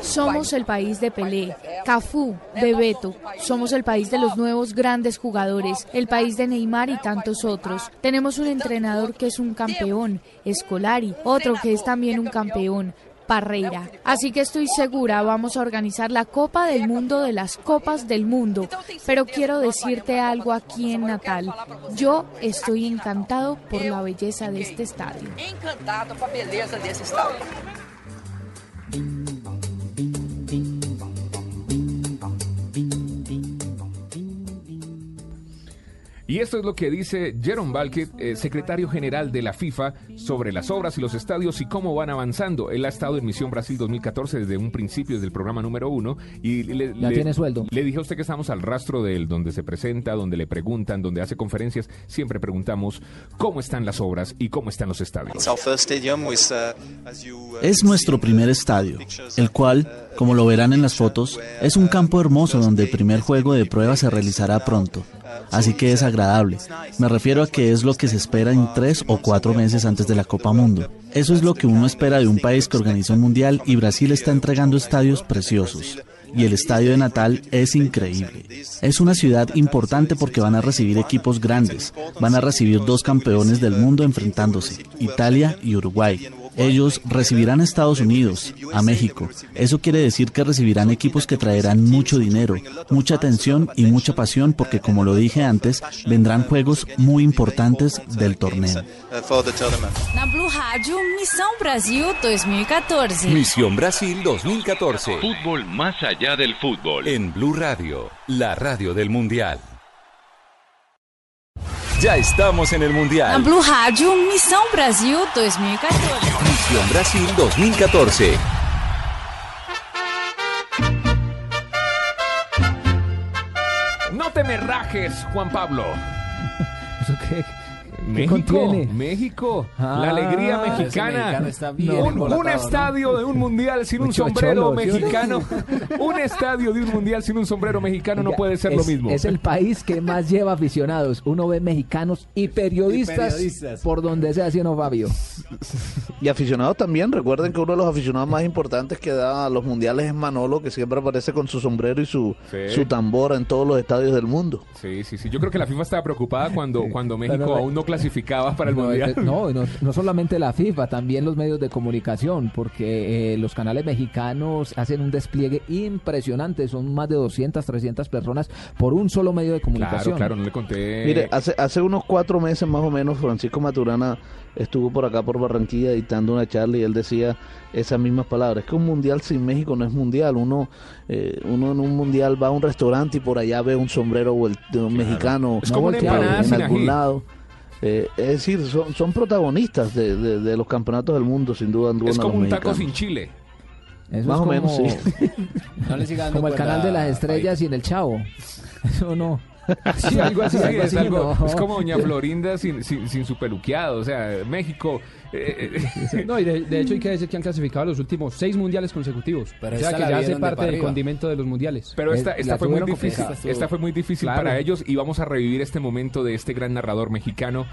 Somos el país de Pelé, Cafú, Bebeto. Somos el país de los nuevos grandes jugadores, el país de Neymar y tantos otros. Tenemos un entrenador que es un campeón, Escolari, otro que es también un campeón. Parreira. Así que estoy segura, vamos a organizar la Copa del Mundo de las Copas del Mundo. Pero quiero decirte algo aquí en Natal. Yo estoy encantado por la belleza de este estadio. encantado com a beleza desse estádio. Y esto es lo que dice Jerome Balket, eh, secretario general de la FIFA, sobre las obras y los estadios y cómo van avanzando. Él ha estado en Misión Brasil 2014 desde un principio, desde el programa número uno. Y le, Ya le- tiene sueldo. Le dije a usted que estamos al rastro de él, donde se presenta, donde le preguntan, donde hace conferencias. Siempre preguntamos cómo están las obras y cómo están los estadios. Uh, uh, Es nuestro primer estadio, el cual, como lo verán en las fotos, es un campo hermoso donde el primer juego de prueba se realizará pronto. Así que es agradable. Me refiero a que es lo que se espera en tres o cuatro meses antes de la Copa Mundo. Eso es lo que uno espera de un país que organiza un mundial y Brasil está entregando estadios preciosos. Y el estadio de Natal es increíble. Es una ciudad importante porque van a recibir equipos grandes. Van a recibir dos campeones del mundo enfrentándose, Italia y Uruguay. Ellos recibirán a Estados Unidos, a México. Eso quiere decir que recibirán equipos que traerán mucho dinero, mucha atención y mucha pasión porque, como lo dije antes, vendrán juegos muy importantes del torneo. Na Blue Rádio, Missão Brasil 2014. Misión Brasil 2014. Fútbol más allá del fútbol. En Blue Radio, la radio del Mundial. Ya estamos en el Na Mundial. Blue Rádio, Missão Brasil 2014. Misión Brasil 2014. No te me rajes, Juan Pablo. ¿Eso qué? México? México, Ah, la alegría mexicana. mexicano está bien un, estadio de un mundial sin un Mucho sombrero mexicano. un estadio de un mundial sin un sombrero mexicano no puede ser es, lo mismo. Es el país que más lleva aficionados. Uno ve mexicanos y periodistas, Y periodistas. por donde sea, ¿sí o no, Fabio? Y aficionados también, recuerden que uno de los aficionados más importantes que da a los mundiales es Manolo, que siempre aparece con su sombrero y su, Sí. su tambora en todos los estadios del mundo. Sí, sí, sí. Yo creo que la FIFA estaba preocupada cuando, cuando México no, no. aún no clasificaba para el No, mundial. eh, no, no, no solamente la FIFA, también los medios de comunicación, porque eh, los canales mexicanos hacen un despliegue impresionante. Son más de 200, 300 personas por un solo medio de Claro, comunicación. claro, no le conté. Mire, hace, hace unos cuatro meses más o menos, Francisco Maturana estuvo por acá por Barranquilla dictando una charla y él decía esas mismas palabras. Es que un mundial sin México no es mundial. Uno, eh, uno en un mundial va a un restaurante y por allá ve un sombrero de un mexicano Es como una volteado empanada en sin algún ají. lado. Eh, es decir, son, son protagonistas de, de- de los campeonatos del mundo, sin duda alguna. es como un taco sin chile. Eso Más es o menos, como- sí. No Como el canal de las estrellas y en el Chavo. Eso no. Sí, algo así, Algo es, algo- no. es como Doña Florinda sin, sin, sin su peluqueado. O sea, México. eh, eh, No, y de, de hecho hay que decir que han clasificado los últimos seis mundiales consecutivos. Pero o sea esta que ya hace de parte del condimento de los mundiales. Pero esta, Eh, esta fue muy difícil. Esta fue muy difícil Claro. para ellos y vamos a revivir este momento de este gran narrador mexicano.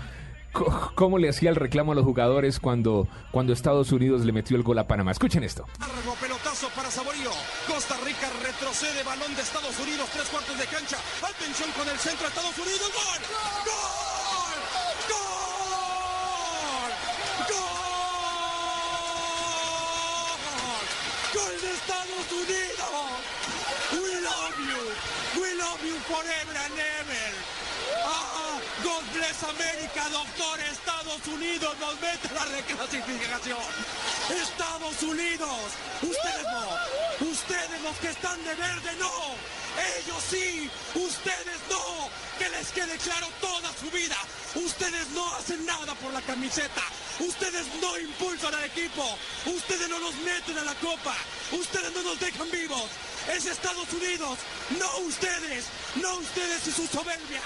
¿Cómo le hacía el reclamo a los jugadores cuando, cuando Estados Unidos le metió el gol a Panamá? Escuchen esto. Largo pelotazo para Saborío. Costa Rica retrocede. Balón de Estados Unidos. Tres cuartos de cancha. Atención con el centro. Estados Unidos. ¡Gol! ¡Gol! ¡Gol de Estados Unidos! We love you. We love you forever and ever. Ah, God bless America, doctor. Estados Unidos nos mete la reclasificación. Estados Unidos. Ustedes no. Ustedes los que están de verde no. Ellos sí. Ustedes no. Que les quede claro toda su vida. Ustedes no hacen nada por la camiseta. Ustedes no impulsan al equipo. Ustedes no nos meten a la copa. Ustedes no nos dejan vivos. Es Estados Unidos. No ustedes. No ustedes y su soberbia.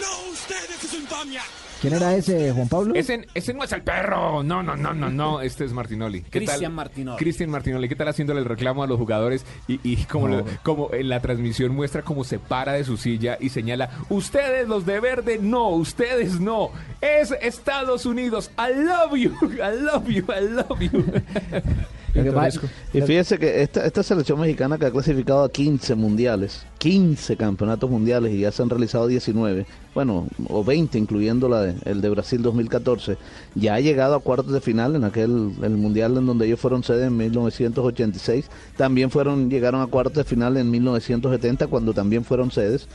No ustedes y su infamia. ¿Quién era ese, Juan Pablo? Ese, ese no es el perro. No, no, no, no, no. Este es Martinoli. ¿Qué Cristian tal? Martinoli. Cristian Martinoli. ¿Qué tal haciéndole el reclamo a los jugadores? Y, y como, No. lo- como en la transmisión muestra cómo se para de su silla y señala, ustedes los de verde, no, ustedes no. Es Estados Unidos. I love you. I love you. I love you. Y fíjese que esta, esta selección mexicana que ha clasificado a 15 mundiales, 15 campeonatos mundiales y ya se han realizado 19, bueno, o 20 incluyendo la de- el de Brasil 2014, ya ha llegado a cuartos de final en aquel el mundial en donde ellos fueron sede en 1986, también fueron llegaron a cuartos de final en 1970 cuando también fueron sedes.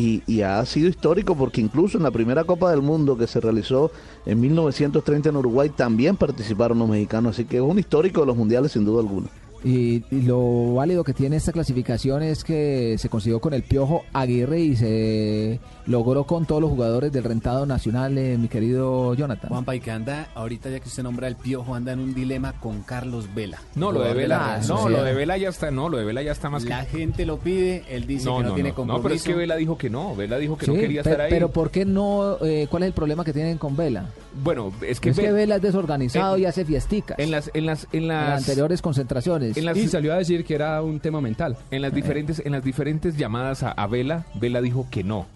Y, ha sido histórico porque incluso en la primera Copa del Mundo que se realizó en 1930 en Uruguay también participaron los mexicanos, así que es un histórico de los mundiales sin duda alguna. Y, y lo válido que tiene esta clasificación es que se consiguió con el Piojo Aguirre y se logró con todos los jugadores del rentado nacional, eh, mi querido Jonathan. Juanpa, y que anda, ahorita ya que usted nombra el piojo, anda en un dilema con Carlos Vela. No, lo de Vela, no, lo de Vela ya está, no, lo de Vela ya está más que... La gente lo pide, él dice No, que no, no, tiene compromiso. no, pero es que Vela dijo que no, Vela dijo que no quería estar ahí. Pero ¿por qué no? eh, ¿Cuál es el problema que tienen con Vela? Bueno, es que, es que Ve- Vela es desorganizado en- y hace fiesticas. en las, en las, en las anteriores concentraciones. En las- Y salió a decir que era un tema mental. en las diferentes, en las diferentes llamadas a, a Vela, Vela dijo que no.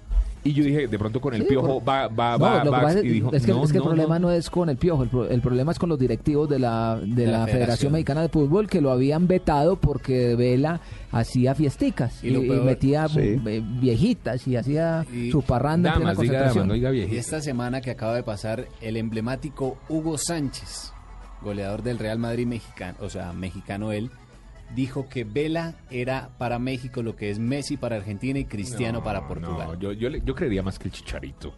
Y yo dije, de pronto con el Sí, piojo por- va, va, No, va, lo que va, es, y dijo, es que, no, es que no, el problema no. no. es con el piojo, el, pro- el problema es con los directivos de la, de De la la Federación. Federación. Mexicana de Fútbol que lo habían vetado porque Vela hacía fiesticas Y y, y metía Sí. eh, viejitas y hacía Y- su parranda en diga damas, no diga Y esta semana que acaba de pasar, el emblemático Hugo Sánchez goleador del Real Madrid mexicano, o sea, mexicano él, dijo que Vela era para México lo que es Messi para Argentina y Cristiano No, para Portugal. no, yo, yo, yo creería más que el Chicharito.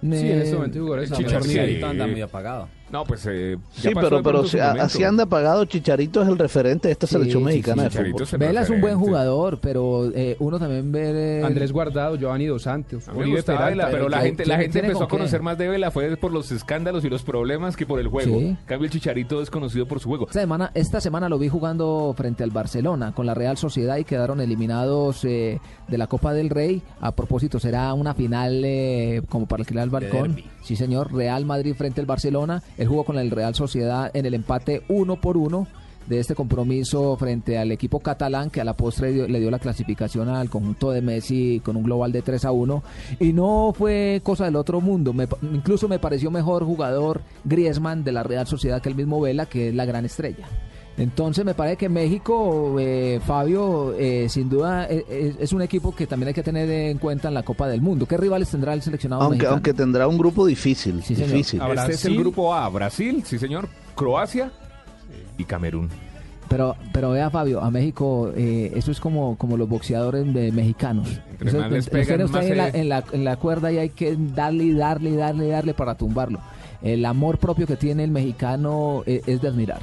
Sí, en este momento jugadores El. Chicharito anda muy apagado. No, pues eh, Sí, pasó pero, pero si- a- así anda pagado. Chicharito es el referente de esta Sí, selección sí, mexicana sí, de Chicharito fútbol. es Vela es un buen jugador, pero eh, uno también ve... eh, Andrés Guardado, Giovanni Dos Santos, A mí me Oribe gustaba Peralta. Vela, pero la gente, la gente empezó a qué. conocer más de Vela fue por los escándalos y los problemas que por el juego. Sí. En cambio, el Chicharito es conocido por su juego. Esta semana, esta semana lo vi jugando frente al Barcelona con la Real Sociedad y quedaron eliminados eh, de la Copa del Rey. A propósito, será una final eh, como para alquilar el balcón. Sí, señor. Real Madrid frente al Barcelona. Él jugó con el Real Sociedad en el empate uno por uno de este compromiso frente al equipo catalán que a la postre le dio la clasificación al conjunto de Messi con un global de 3 a 1 y no fue cosa del otro mundo. Me incluso me pareció mejor jugador Griezmann de la Real Sociedad que el mismo Vela que es la gran estrella entonces me parece que México, eh, Fabio, eh, sin duda eh, es, es un equipo que también hay que tener en cuenta en la Copa del Mundo. ¿Qué rivales tendrá el seleccionado Aunque, mexicano? aunque tendrá un grupo difícil. Sí, difícil. A Este es el grupo A, Brasil, sí señor, Croacia y Camerún. Pero, pero vea Fabio, a México eh, eso es como, como los boxeadores de mexicanos. Entre Eso- les usted pegan, más en, la, en, la, en la cuerda y hay que darle y darle y darle y darle para tumbarlo. El amor propio que tiene el mexicano eh, es de admirar.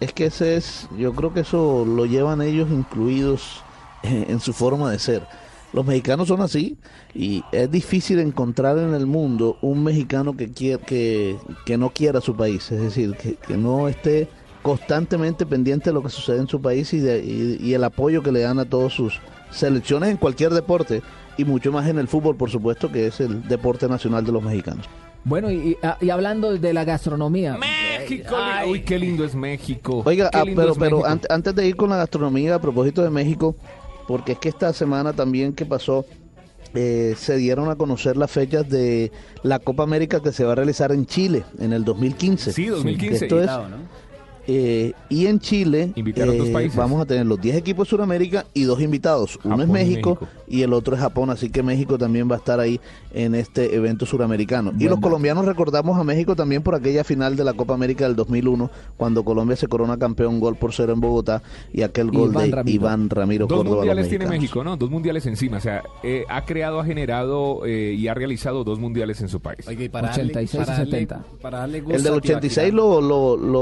Es que ese es, yo creo que eso lo llevan ellos incluidos en su forma de ser. Los mexicanos son así y es difícil encontrar en el mundo un mexicano que, quiera, que, que no quiera su país, es decir, que, que no esté constantemente pendiente de lo que sucede en su país y, de- y- y el apoyo que le dan a todas sus selecciones en cualquier deporte y mucho más en el fútbol, por supuesto, que es el deporte nacional de los mexicanos. Bueno, y, y- ah, y hablando de la gastronomía. México, uy, qué lindo es México. Oiga, ah, pero, es pero México. antes de ir con la gastronomía, a propósito de México, porque es que esta semana también que pasó, eh, se dieron a conocer las fechas de la Copa América que se va a realizar en Chile en el 2015. Sí, 2015. Esto es, ¿no? Eh, y en Chile eh, países. vamos a tener los 10 equipos de Sudamérica y dos invitados. Uno es y México, y el otro es Japón, así que México también va a estar ahí en este evento suramericano. y los colombianos recordamos a México también por aquella final de la Copa América del 2001, cuando Colombia se corona campeón gol por cero en Bogotá y aquel gol Iván de Ramiro. Iván Ramiro Dos Córdoba. mundiales tiene. México, ¿no? Dos mundiales encima. O sea, eh, ha creado, ha generado eh, y ha realizado dos mundiales en su país. Y para 86 y darle, para darle- 70. para darle gusto El del a 86 Tibaquirá. lo, lo, lo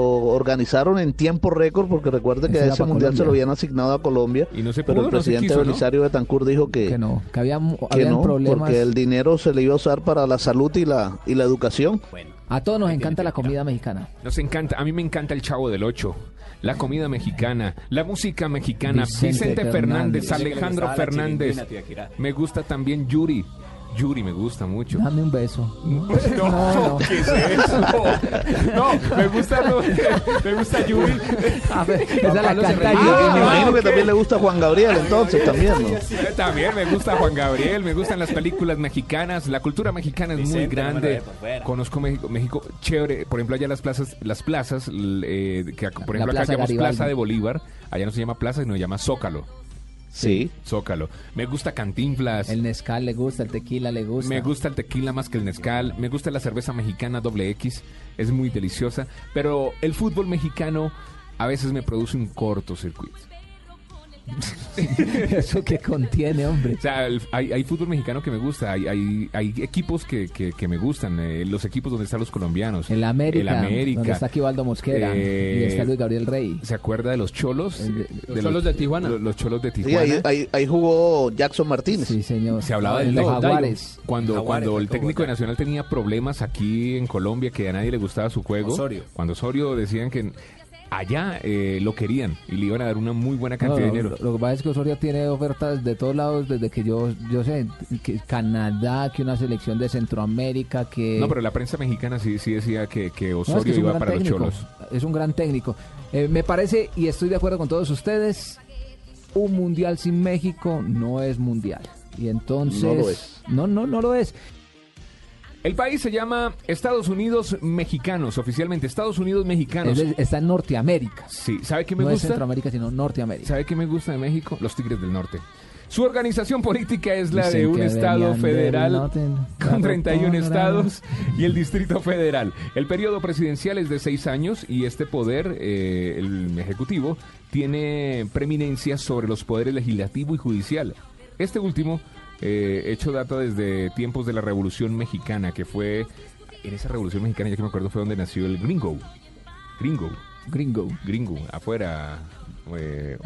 organizaron en tiempo récord porque recuerde que Ese mundial se lo Colombia. habían asignado a Colombia. Y no se pero pudo, el no se presidente quiso, ¿no? Belisario Betancourt dijo que, Que no, que había, que habían no, problemas. porque el dinero se le iba a usar para la salud y la, y la educación. Bueno, A todos nos encanta la comida mexicana. Nos encanta, a mí me encanta el Chavo del Ocho, la comida mexicana, la música mexicana, Vicente Vicente, Fernández. Fernández, Alejandro Fernández. Me gusta también Yuri. Yuri me gusta mucho. Dame un beso. No, no. ¿qué es eso? No, me gusta, me gusta Yuri. A ver, esa la canta. Y me Ah, imagino que también le gusta a Juan Gabriel entonces también, ¿no? También me gusta Juan Gabriel, me gustan las películas mexicanas, la cultura mexicana es muy Vicente, grande. Conozco México, México chévere, por ejemplo allá las plazas, las plazas, eh, que por La ejemplo acá llamamos. Plaza de Bolívar, allá no se llama plaza, sino se llama Zócalo. Sí. Zócalo. Me gusta Cantinflas. El mezcal le gusta, el tequila le gusta. Me gusta el tequila más que el mezcal. Me gusta la cerveza mexicana doble X. Es muy deliciosa. Pero el fútbol mexicano a veces me produce un cortocircuito. Eso que contiene, hombre. O sea, el- hay, hay fútbol mexicano que me gusta. Hay, hay, hay equipos que, que, que me gustan. eh, los equipos donde están los colombianos. El América, El América. donde está Quivaldo Mosquera Eh, y está Luis Gabriel Rey. ¿Se acuerda de los cholos? El de- De Los Cholos de Tijuana. Los, los cholos de Sí, Tijuana. ahí, ahí- ahí jugó Jackson Martínez. Sí, señor. Se hablaba del los. Jaguares. Cuando, Jaguares, cuando el técnico de Nacional tenía problemas aquí en Colombia, que a nadie le gustaba su juego. Osorio. Cuando Osorio decían que allá eh, lo querían y le iban a dar una muy buena cantidad No, de dinero. Lo, lo que pasa es que Osorio tiene ofertas de todos lados desde que yo yo sé que Canadá, que una selección de Centroamérica, que No, pero la prensa mexicana sí, sí decía que, que No, es Osorio que es un iba para técnico, los cholos. Es un gran técnico. Eh, me parece y estoy de acuerdo con todos ustedes. Un mundial sin México no es mundial. Y entonces No lo es. No, no, no lo es. El país se llama Estados Unidos Mexicanos, oficialmente Estados Unidos Mexicanos. Es está en Norteamérica. Sí, ¿sabe qué me no es gusta? Centroamérica, sino Norteamérica. ¿Sabe qué me gusta de México? Los Tigres del Norte. Su organización política es la Dicen de un estado federal con la 31 rotonda. estados y el Distrito Federal. El periodo presidencial es de seis años y este poder, eh, el ejecutivo, tiene preeminencia sobre los poderes legislativo y judicial. Este último eh, hecho data desde tiempos de la Revolución Mexicana, que fue en esa Revolución Mexicana, ya que me acuerdo, fue donde nació el gringo. Gringo. Gringo. Gringo, afuera. Eh,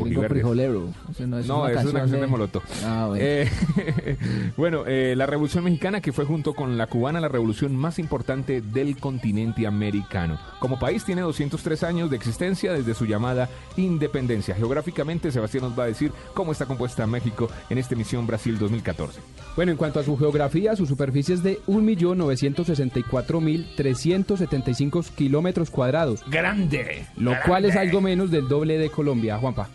no es no, una es una canción canción de, de- Molotov. Ah, bueno. Eh, bueno, eh, la Revolución Mexicana, que fue junto con la cubana la revolución más importante del continente americano. Como país tiene 203 años de existencia desde su llamada independencia. Geográficamente, Sebastián nos va a decir cómo está compuesta México en esta emisión Brasil 2014. Bueno, en cuanto a su geografía, su superficie es de 1.964.375 kilómetros cuadrados. ¡Grande! Lo cual es algo menos del doble de Colombia, Juanpa.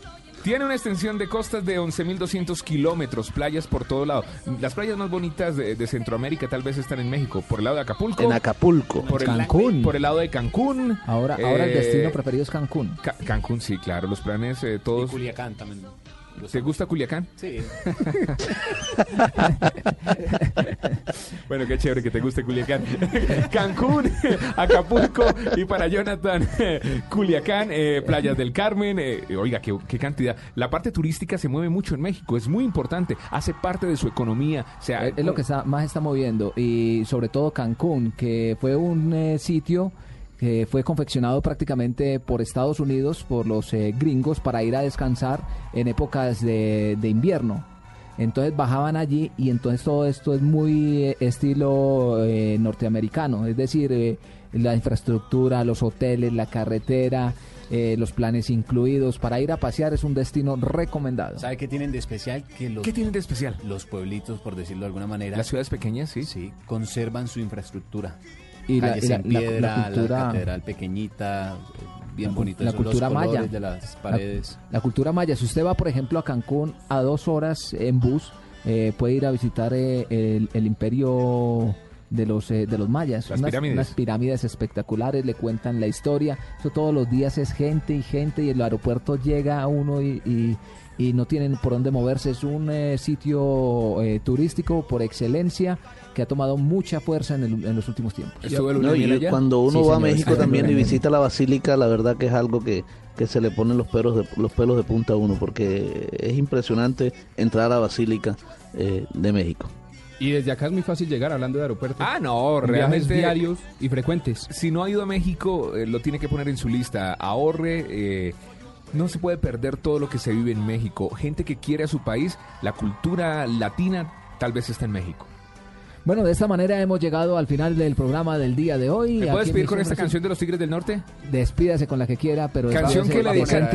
Tiene una extensión de costas de 11.200 kilómetros, playas por todo lado. Las playas más bonitas de, de Centroamérica tal vez están en México, por el lado de Acapulco. En Acapulco. Por el, Cancún. Por el lado de Cancún. Ahora, ahora el Eh, destino preferido es Cancún. Ca- Cancún, sí, claro. Los planes eh, todos. Culiacán también. ¿Te gusta Culiacán? Sí. Bueno, qué chévere que te guste Culiacán. Cancún, Acapulco y para Jonathan, Culiacán, eh, Playas del Carmen. eh, oiga, qué, qué cantidad. La parte turística se mueve mucho en México, es muy importante, hace parte de su economía. O sea, Es es lo que está, más está moviendo. Y sobre todo Cancún, que fue un eh, sitio que fue confeccionado prácticamente por Estados Unidos, por los eh, gringos, para ir a descansar en épocas de, de invierno. Entonces bajaban allí y entonces todo esto es muy eh, estilo eh, norteamericano, es decir, eh, la infraestructura, los hoteles, la carretera, eh, los planes incluidos. Para ir a pasear es un destino recomendado. ¿Sabe qué tienen de especial? Que los, ¿Qué tienen de especial? Los pueblitos, por decirlo de alguna manera. Las ciudades pequeñas, sí. Sí, conservan su infraestructura. Y la- y la- en la- la piedra, cultura- catedral pequeñita, bien bonito. la los cultura colores maya. de las La- paredes. La, cultura maya. Si usted va, por ejemplo, a Cancún a dos horas en bus, eh, puede ir a visitar eh, el, el imperio de los eh, de los mayas. Las unas, pirámides. unas pirámides espectaculares, le cuentan la historia. Eso todos los días es gente y gente y el aeropuerto llega a uno y, y- y no tienen por dónde moverse. Es un eh, sitio eh, turístico por excelencia que ha tomado mucha fuerza en, el- en los últimos tiempos. No, y cuando uno Sí, va a México también y visita la basílica, la verdad que es algo que, que se le ponen los pelos de, los pelos de punta a uno, porque es impresionante entrar a la basílica eh, de México. Y desde acá es muy fácil llegar hablando de aeropuertos. Ah, no, realmente. Viajes diarios y frecuentes. Si no ha ido a México, eh, lo tiene que poner en su lista. Ahorre. eh, no se puede perder todo lo que se vive en México. Gente que quiere a su país, la cultura latina tal vez está en México. Bueno, de esta manera hemos llegado al final del programa del día de hoy. ¿Me puedes en pedir con esta Brasil. canción de los Tigres del Norte? Despídase con la que quiera, pero Canción que le dedican-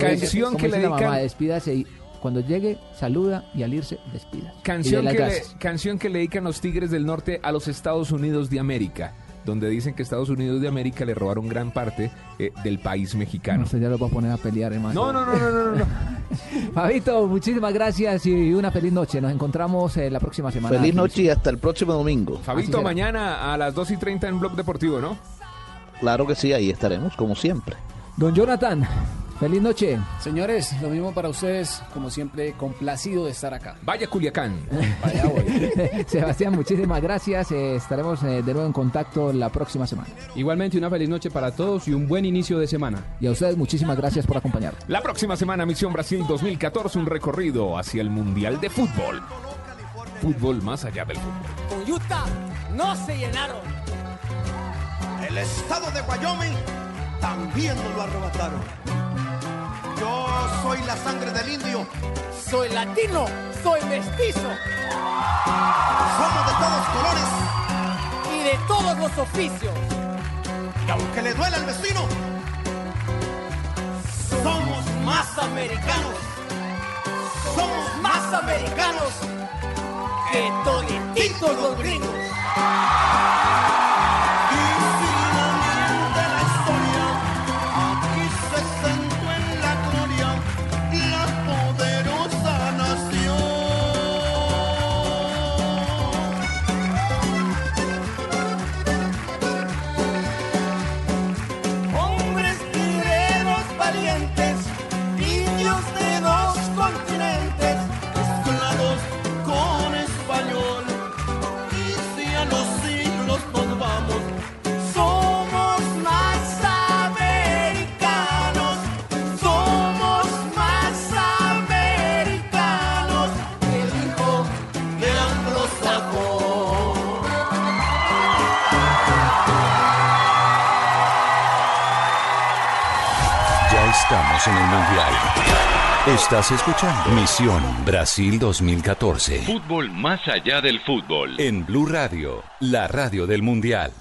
Canción que le dedican- mamá, despídase y cuando llegue, saluda y al irse, despida. Canción que, le, canción que le dedican los Tigres del Norte a los Estados Unidos de América, donde dicen que Estados Unidos de América le robaron gran parte eh, del país mexicano. Usted ya lo va a poner a pelear, hermano. No, no, no, no, no, no. Fabito, muchísimas gracias y una feliz noche. Nos encontramos eh, la próxima semana. Feliz noche y hasta el próximo domingo. Fabito, mañana a las 2 y 30 en Blog Deportivo, ¿no? Claro que sí, ahí estaremos, como siempre. Don Jonathan, feliz noche. Señores, lo mismo para ustedes, como siempre, complacido de estar acá. Vaya Culiacán. Vaya, voy. Sebastián, muchísimas gracias. Eh, estaremos eh, de nuevo en contacto la próxima semana. Igualmente una feliz noche para todos y un buen inicio de semana. Y a ustedes muchísimas gracias por acompañarnos. La próxima semana, Misión Brasil 2014, un recorrido hacia el Mundial de Fútbol. Fútbol más allá del fútbol. Con Utah no se llenaron. El estado de Wyoming también nos lo arrebataron. Yo soy la sangre del indio. Soy latino, soy mestizo Somos de todos colores. y de todos los oficios. Y aunque le duele al vecino, somos más americanos. Somos más americanos que todititos los gringos. En el Mundial. Estás escuchando Misión Brasil 2014. Fútbol más allá del fútbol. En Blue Radio, la radio del Mundial.